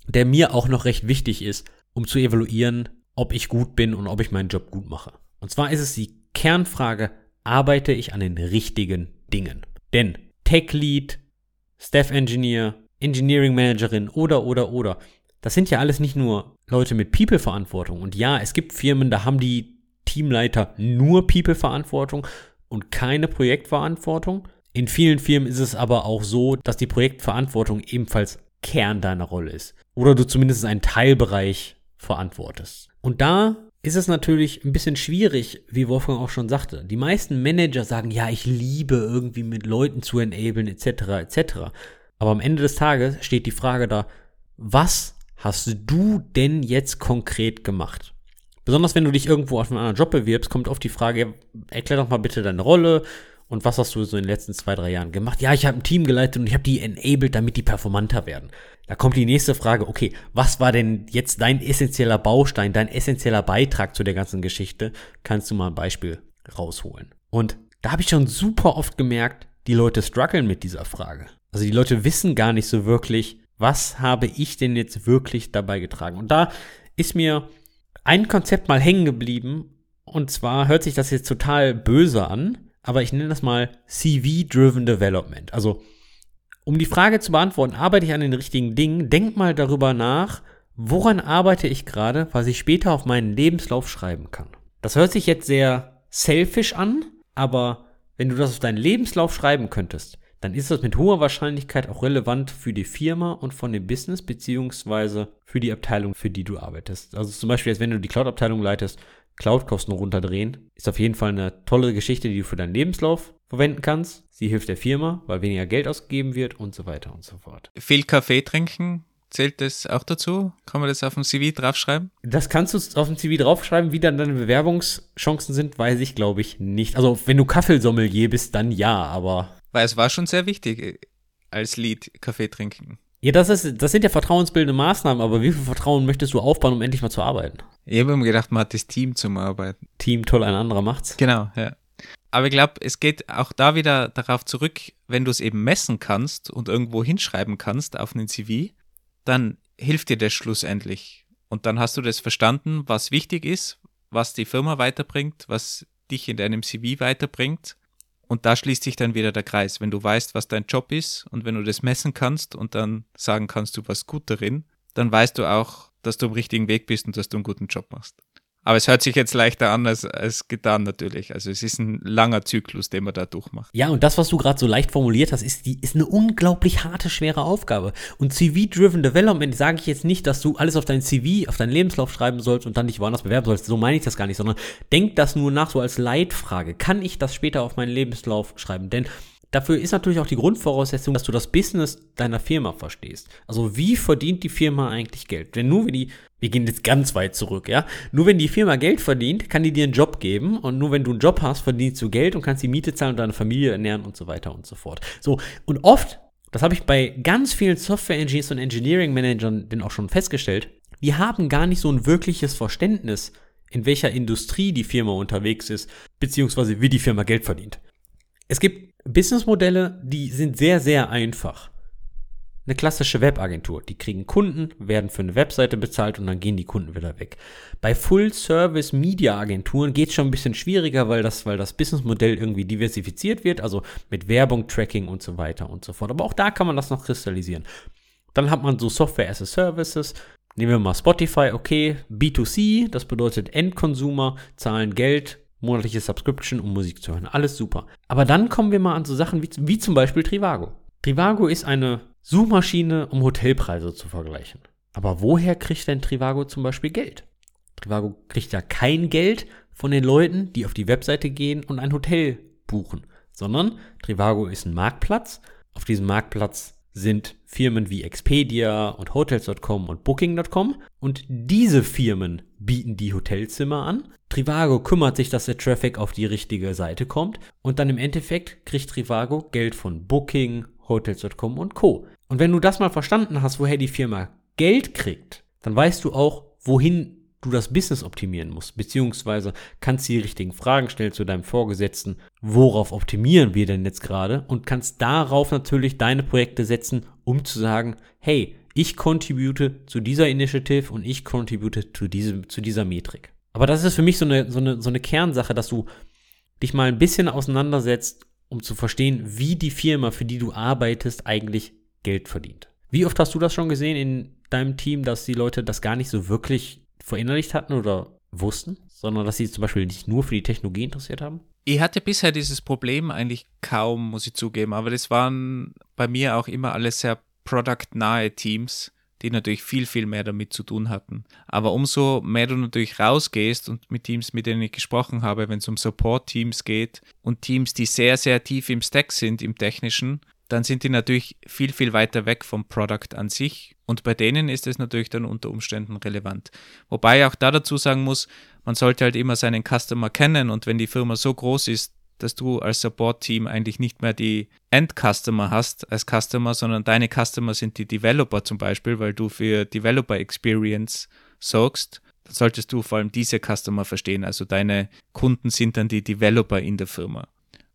der mir auch noch recht wichtig ist, um zu evaluieren, ob ich gut bin und ob ich meinen Job gut mache. Und zwar ist es die Kernfrage, arbeite ich an den richtigen Dingen? Denn Tech Lead, Staff Engineer, Engineering Managerin oder, oder, oder, das sind ja alles nicht nur Leute mit People-Verantwortung. Und ja, es gibt Firmen, da haben die Teamleiter nur People-Verantwortung und keine Projektverantwortung. In vielen Firmen ist es aber auch so, dass die Projektverantwortung ebenfalls Kern deiner Rolle ist. Oder du zumindest einen Teilbereich verantwortest. Und da ist es natürlich ein bisschen schwierig, wie Wolfgang auch schon sagte. Die meisten Manager sagen, ja, ich liebe irgendwie mit Leuten zu enablen, etc., etc. Aber am Ende des Tages steht die Frage da, was hast du denn jetzt konkret gemacht? Besonders wenn du dich irgendwo auf einen anderen Job bewirbst, kommt oft die Frage, erklär doch mal bitte deine Rolle und was hast du so in den letzten zwei, drei Jahren gemacht? Ja, ich habe ein Team geleitet und ich habe die enabled, damit die performanter werden. Da kommt die nächste Frage, okay, was war denn jetzt dein essentieller Baustein, dein essentieller Beitrag zu der ganzen Geschichte? Kannst du mal ein Beispiel rausholen? Und da habe ich schon super oft gemerkt, die Leute strugglen mit dieser Frage. Also die Leute wissen gar nicht so wirklich, was habe ich denn jetzt wirklich dabei getragen? Und da ist mir ein Konzept mal hängen geblieben. Und zwar hört sich das jetzt total böse an, aber ich nenne das mal CV-Driven Development. Also, um die Frage zu beantworten, arbeite ich an den richtigen Dingen? Denk mal darüber nach, woran arbeite ich gerade, was ich später auf meinen Lebenslauf schreiben kann. Das hört sich jetzt sehr selfish an, aber wenn du das auf deinen Lebenslauf schreiben könntest, dann ist das mit hoher Wahrscheinlichkeit auch relevant für die Firma und von dem Business beziehungsweise für die Abteilung, für die du arbeitest. Also zum Beispiel, als wenn du die Cloud-Abteilung leitest, Cloud-Kosten runterdrehen, ist auf jeden Fall eine tolle Geschichte, die du für deinen Lebenslauf verwenden kannst. Sie hilft der Firma, weil weniger Geld ausgegeben wird und so weiter und so fort. Viel Kaffee trinken, Zählt das auch dazu? Kann man das auf dem CV draufschreiben? Das kannst du auf dem CV draufschreiben. Wie dann deine Bewerbungschancen sind, weiß ich, glaube ich, nicht. Also, wenn du Kaffeesommelier bist, dann ja, aber weil es war schon sehr wichtig äh, als Lied Kaffee trinken. Ja, das, ist, das sind ja vertrauensbildende Maßnahmen, aber wie viel Vertrauen möchtest du aufbauen, um endlich mal zu arbeiten? Ich habe mir gedacht, man hat das Team zum Arbeiten. Team toll, ein anderer macht's. Genau, ja. Aber ich glaube, es geht auch da wieder darauf zurück, wenn du es eben messen kannst und irgendwo hinschreiben kannst auf einen CV, dann hilft dir das schlussendlich. Und dann hast du das verstanden, was wichtig ist, was die Firma weiterbringt, was dich in deinem CV weiterbringt und da schließt sich dann wieder der Kreis. Wenn du weißt, was dein Job ist und wenn du das messen kannst und dann sagen kannst, du warst gut darin, dann weißt du auch, dass du im richtigen Weg bist und dass du einen guten Job machst. Aber es hört sich jetzt leichter an als, als getan natürlich. Also es ist ein langer Zyklus, den man da durchmacht. Ja, und das, was du gerade so leicht formuliert hast, ist, die, ist eine unglaublich harte, schwere Aufgabe. Und CV-Driven Development sage ich jetzt nicht, dass du alles auf dein CV, auf deinen Lebenslauf schreiben sollst und dann dich woanders bewerben sollst. So meine ich das gar nicht, sondern denk das nur nach so als Leitfrage. Kann ich das später auf meinen Lebenslauf schreiben? Denn Dafür ist natürlich auch die Grundvoraussetzung, dass du das Business deiner Firma verstehst. Also wie verdient die Firma eigentlich Geld? Denn nur wenn die, wir gehen jetzt ganz weit zurück, ja, nur wenn die Firma Geld verdient, kann die dir einen Job geben und nur wenn du einen Job hast, verdienst du Geld und kannst die Miete zahlen und deine Familie ernähren und so weiter und so fort. So, und oft, das habe ich bei ganz vielen Software Engineers und Engineering Managern denn auch schon festgestellt, die haben gar nicht so ein wirkliches Verständnis, in welcher Industrie die Firma unterwegs ist, beziehungsweise wie die Firma Geld verdient. Es gibt Businessmodelle, die sind sehr, sehr einfach. Eine klassische Webagentur, die kriegen Kunden, werden für eine Webseite bezahlt und dann gehen die Kunden wieder weg. Bei Full-Service-Media-Agenturen geht es schon ein bisschen schwieriger, weil das, weil das Businessmodell irgendwie diversifiziert wird, also mit Werbung, Tracking und so weiter und so fort. Aber auch da kann man das noch kristallisieren. Dann hat man so Software as a Services. Nehmen wir mal Spotify, okay, B2C, das bedeutet Endconsumer zahlen Geld, monatliche Subscription, um Musik zu hören. Alles super. Aber dann kommen wir mal an so Sachen wie, wie zum Beispiel Trivago. Trivago ist eine Suchmaschine, um Hotelpreise zu vergleichen. Aber woher kriegt denn Trivago zum Beispiel Geld? Trivago kriegt ja kein Geld von den Leuten, die auf die Webseite gehen und ein Hotel buchen, sondern Trivago ist ein Marktplatz. Auf diesem Marktplatz sind Firmen wie Expedia und Hotels.com und Booking.com und diese Firmen bieten die Hotelzimmer an. Trivago kümmert sich, dass der Traffic auf die richtige Seite kommt und dann im Endeffekt kriegt Trivago Geld von Booking, Hotels.com und Co. Und wenn du das mal verstanden hast, woher die Firma Geld kriegt, dann weißt du auch, wohin du das Business optimieren musst, beziehungsweise kannst du die richtigen Fragen stellen zu deinem Vorgesetzten, worauf optimieren wir denn jetzt gerade und kannst darauf natürlich deine Projekte setzen, um zu sagen, hey, ich contribute zu dieser Initiative und ich contribute zu, diesem, zu dieser Metrik. Aber das ist für mich so eine, so, eine, so eine Kernsache, dass du dich mal ein bisschen auseinandersetzt, um zu verstehen, wie die Firma, für die du arbeitest, eigentlich Geld verdient. Wie oft hast du das schon gesehen in deinem Team, dass die Leute das gar nicht so wirklich verinnerlicht hatten oder wussten? sondern dass sie zum Beispiel nicht nur für die Technologie interessiert haben? Ich hatte bisher dieses Problem eigentlich kaum, muss ich zugeben, aber das waren bei mir auch immer alles sehr product-nahe Teams, die natürlich viel, viel mehr damit zu tun hatten. Aber umso mehr du natürlich rausgehst und mit Teams, mit denen ich gesprochen habe, wenn es um Support-Teams geht und Teams, die sehr, sehr tief im Stack sind, im technischen, dann sind die natürlich viel, viel weiter weg vom Product an sich. Und bei denen ist es natürlich dann unter Umständen relevant. Wobei ich auch da dazu sagen muss, man sollte halt immer seinen Customer kennen und wenn die Firma so groß ist, dass du als Support-Team eigentlich nicht mehr die End-Customer hast als Customer, sondern deine Customer sind die Developer zum Beispiel, weil du für Developer Experience sorgst, dann solltest du vor allem diese Customer verstehen. Also deine Kunden sind dann die Developer in der Firma.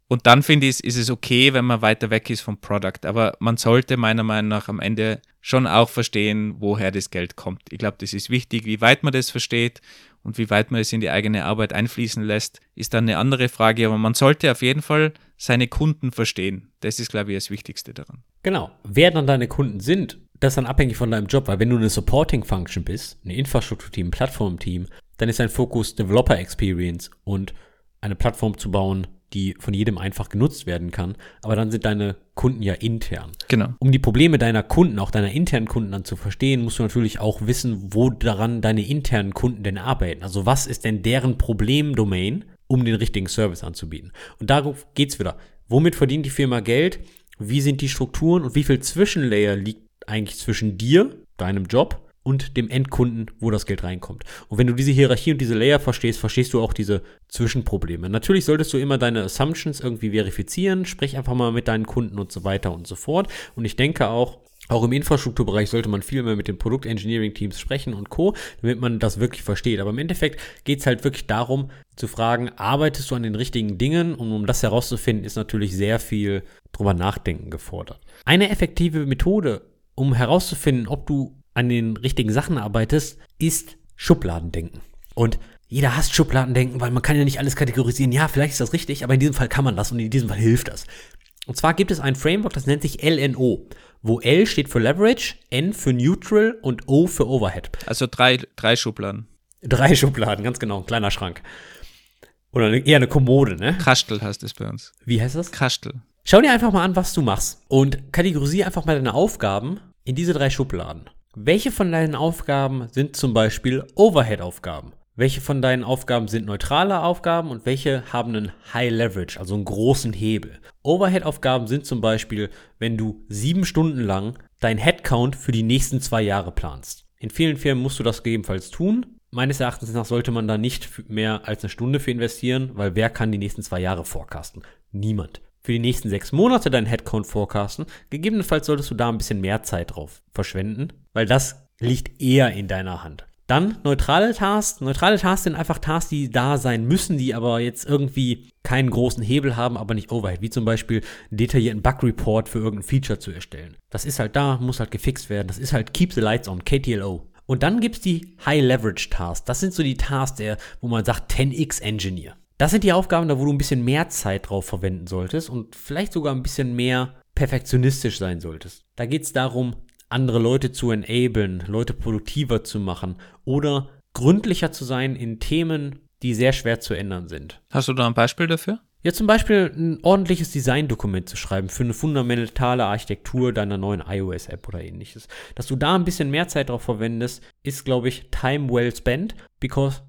Und dann finde ich, ist es okay, wenn man weiter weg ist vom Product. Aber man sollte meiner Meinung nach am Ende schon auch verstehen, woher das Geld kommt. Ich glaube, das ist wichtig, wie weit man das versteht und wie weit man es in die eigene Arbeit einfließen lässt, ist dann eine andere Frage. Aber man sollte auf jeden Fall seine Kunden verstehen. Das ist, glaube ich, das Wichtigste daran. Genau. Wer dann deine Kunden sind, das ist dann abhängig von deinem Job, weil wenn du eine Supporting Function bist, ein Infrastrukturteam, Plattformteam, dann ist dein Fokus Developer Experience und eine Plattform zu bauen, die von jedem einfach genutzt werden kann. Aber dann sind deine Kunden ja intern. Genau. Um die Probleme deiner Kunden, auch deiner internen Kunden dann zu verstehen, musst du natürlich auch wissen, wo daran deine internen Kunden denn arbeiten. Also was ist denn deren Problemdomain, um den richtigen Service anzubieten. Und darauf geht's wieder. Womit verdient die Firma Geld? Wie sind die Strukturen und wie viel Zwischenlayer liegt eigentlich zwischen dir, deinem Job und dem Endkunden, wo das Geld reinkommt. Und wenn du diese Hierarchie und diese Layer verstehst, verstehst du auch diese Zwischenprobleme. Natürlich solltest du immer deine Assumptions irgendwie verifizieren, sprich einfach mal mit deinen Kunden und so weiter und so fort. Und ich denke auch, auch im Infrastrukturbereich sollte man viel mehr mit den Produkt-Engineering-Teams sprechen und Co., damit man das wirklich versteht. Aber im Endeffekt geht es halt wirklich darum, zu fragen, arbeitest du an den richtigen Dingen? Und um das herauszufinden, ist natürlich sehr viel drüber nachdenken gefordert. Eine effektive Methode, um herauszufinden, ob du an den richtigen Sachen arbeitest, ist Schubladendenken. Und jeder hasst Schubladendenken, weil man kann ja nicht alles kategorisieren. Ja, vielleicht ist das richtig, aber in diesem Fall kann man das und in diesem Fall hilft das. Und zwar gibt es ein Framework, das nennt sich LNO, wo L steht für Leverage, N für Neutral und O für Overhead. Also drei, drei Schubladen. Drei Schubladen, ganz genau, ein kleiner Schrank. Oder eher eine Kommode, ne? Kastel heißt es bei uns. Wie heißt das? Kastel. Schau dir einfach mal an, was du machst und kategorisiere einfach mal deine Aufgaben in diese drei Schubladen. Welche von deinen Aufgaben sind zum Beispiel Overhead-Aufgaben? Welche von deinen Aufgaben sind neutrale Aufgaben und welche haben einen High Leverage, also einen großen Hebel? Overhead-Aufgaben sind zum Beispiel, wenn du sieben Stunden lang dein Headcount für die nächsten zwei Jahre planst. In vielen Firmen musst du das gegebenenfalls tun. Meines Erachtens nach sollte man da nicht mehr als eine Stunde für investieren, weil wer kann die nächsten zwei Jahre forecasten? Niemand für die nächsten sechs Monate deinen Headcount forecasten. Gegebenenfalls solltest du da ein bisschen mehr Zeit drauf verschwenden, weil das liegt eher in deiner Hand. Dann neutrale Tasks. Neutrale Tasks sind einfach Tasks, die da sein müssen, die aber jetzt irgendwie keinen großen Hebel haben, aber nicht Overhead. Wie zum Beispiel einen detaillierten Bug-Report für irgendein Feature zu erstellen. Das ist halt da, muss halt gefixt werden. Das ist halt Keep the Lights on, KTLO. Und dann gibt's die High-Leverage-Tasks. Das sind so die Tasks, der, wo man sagt 10x Engineer. Das sind die Aufgaben, da wo du ein bisschen mehr Zeit drauf verwenden solltest und vielleicht sogar ein bisschen mehr perfektionistisch sein solltest. Da geht es darum, andere Leute zu enablen, Leute produktiver zu machen oder gründlicher zu sein in Themen, die sehr schwer zu ändern sind. Hast du da ein Beispiel dafür? Ja, zum Beispiel ein ordentliches Designdokument zu schreiben für eine fundamentale Architektur deiner neuen iOS-App oder ähnliches. Dass du da ein bisschen mehr Zeit drauf verwendest, ist, glaube ich, time well spent, because,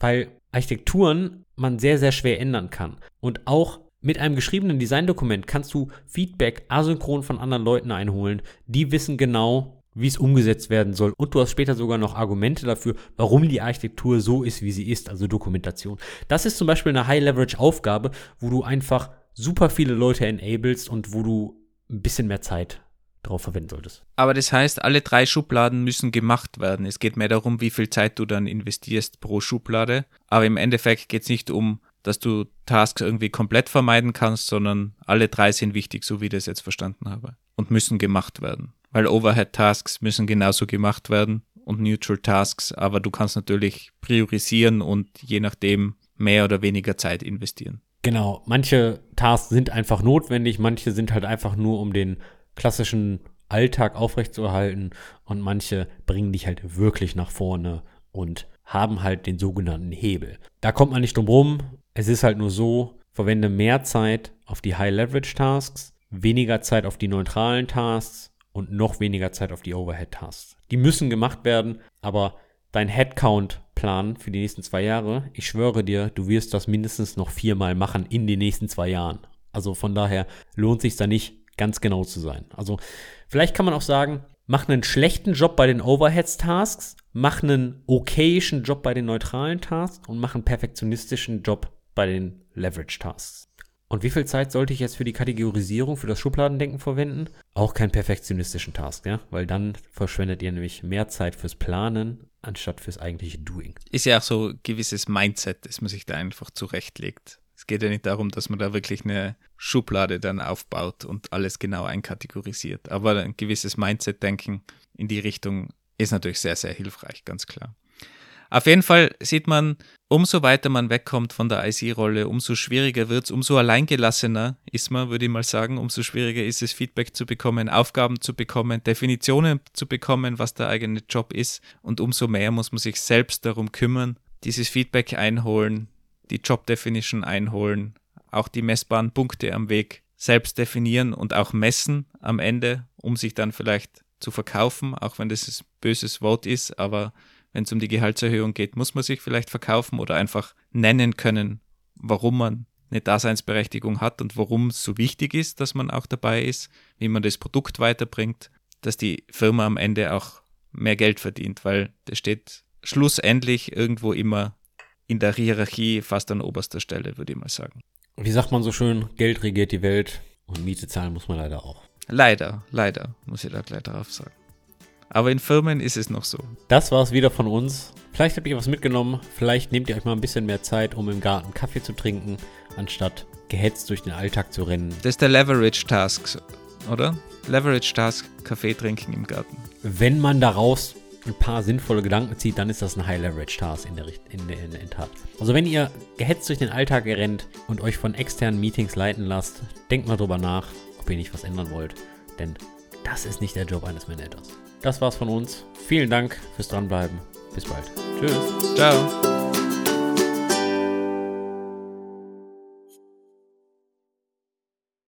weil Architekturen man sehr, sehr schwer ändern kann. Und auch mit einem geschriebenen Designdokument kannst du Feedback asynchron von anderen Leuten einholen. Die wissen genau, wie es umgesetzt werden soll. Und du hast später sogar noch Argumente dafür, warum die Architektur so ist, wie sie ist, also Dokumentation. Das ist zum Beispiel eine High-Leverage-Aufgabe, wo du einfach super viele Leute enablest und wo du ein bisschen mehr Zeit drauf verwenden solltest. Aber das heißt, alle drei Schubladen müssen gemacht werden. Es geht mehr darum, wie viel Zeit du dann investierst pro Schublade. Aber im Endeffekt geht es nicht um, dass du Tasks irgendwie komplett vermeiden kannst, sondern alle drei sind wichtig, so wie ich das jetzt verstanden habe. Und müssen gemacht werden. Weil Overhead-Tasks müssen genauso gemacht werden und Neutral Tasks, aber du kannst natürlich priorisieren und je nachdem mehr oder weniger Zeit investieren. Genau, manche Tasks sind einfach notwendig, manche sind halt einfach nur um den klassischen Alltag aufrechtzuerhalten und manche bringen dich halt wirklich nach vorne und haben halt den sogenannten Hebel. Da kommt man nicht drum rum. Es ist halt nur so, verwende mehr Zeit auf die High-Leverage-Tasks, weniger Zeit auf die neutralen Tasks und noch weniger Zeit auf die Overhead-Tasks. Die müssen gemacht werden, aber dein Headcount-Plan für die nächsten zwei Jahre, ich schwöre dir, du wirst das mindestens noch viermal machen in den nächsten zwei Jahren. Also von daher lohnt sich da nicht ganz genau zu sein. Also vielleicht kann man auch sagen, mach einen schlechten Job bei den Overheads-Tasks, mach einen okayischen Job bei den neutralen Tasks und mach einen perfektionistischen Job bei den Leverage-Tasks. Und wie viel Zeit sollte ich jetzt für die Kategorisierung, für das Schubladendenken verwenden? Auch keinen perfektionistischen Task, ja? Weil dann verschwendet ihr nämlich mehr Zeit fürs Planen anstatt fürs eigentliche Doing. Ist ja auch so ein gewisses Mindset, das man sich da einfach zurechtlegt. Es geht ja nicht darum, dass man da wirklich eine Schublade dann aufbaut und alles genau einkategorisiert. Aber ein gewisses Mindset-Denken in die Richtung ist natürlich sehr, sehr hilfreich, ganz klar. Auf jeden Fall sieht man, umso weiter man wegkommt von der IC-Rolle, umso schwieriger wird es, umso alleingelassener ist man, würde ich mal sagen, umso schwieriger ist es, Feedback zu bekommen, Aufgaben zu bekommen, Definitionen zu bekommen, was der eigene Job ist. Und umso mehr muss man sich selbst darum kümmern, dieses Feedback einholen, die Job Definition einholen, auch die messbaren Punkte am Weg selbst definieren und auch messen am Ende, um sich dann vielleicht zu verkaufen, auch wenn das ein böses Wort ist, aber wenn es um die Gehaltserhöhung geht, muss man sich vielleicht verkaufen oder einfach nennen können, warum man eine Daseinsberechtigung hat und warum es so wichtig ist, dass man auch dabei ist, wie man das Produkt weiterbringt, dass die Firma am Ende auch mehr Geld verdient, weil das steht schlussendlich irgendwo immer in der Hierarchie fast an oberster Stelle, würde ich mal sagen. Wie sagt man so schön, Geld regiert die Welt und Miete zahlen muss man leider auch. Leider, leider, muss ich da gleich darauf sagen. Aber in Firmen ist es noch so. Das war es wieder von uns. Vielleicht habt ihr was mitgenommen. Vielleicht nehmt ihr euch mal ein bisschen mehr Zeit, um im Garten Kaffee zu trinken, anstatt gehetzt durch den Alltag zu rennen. Das ist der Leverage Task, oder? Leverage Task, Kaffee trinken im Garten. Wenn man daraus ein paar sinnvolle Gedanken zieht, dann ist das ein High Leverage Task in der, in der, in der Tat. Also wenn ihr gehetzt durch den Alltag rennt und euch von externen Meetings leiten lasst, denkt mal drüber nach, ob ihr nicht was ändern wollt. Denn das ist nicht der Job eines Managers. Das war's von uns. Vielen Dank fürs Dranbleiben. Bis bald. Tschüss. Ciao.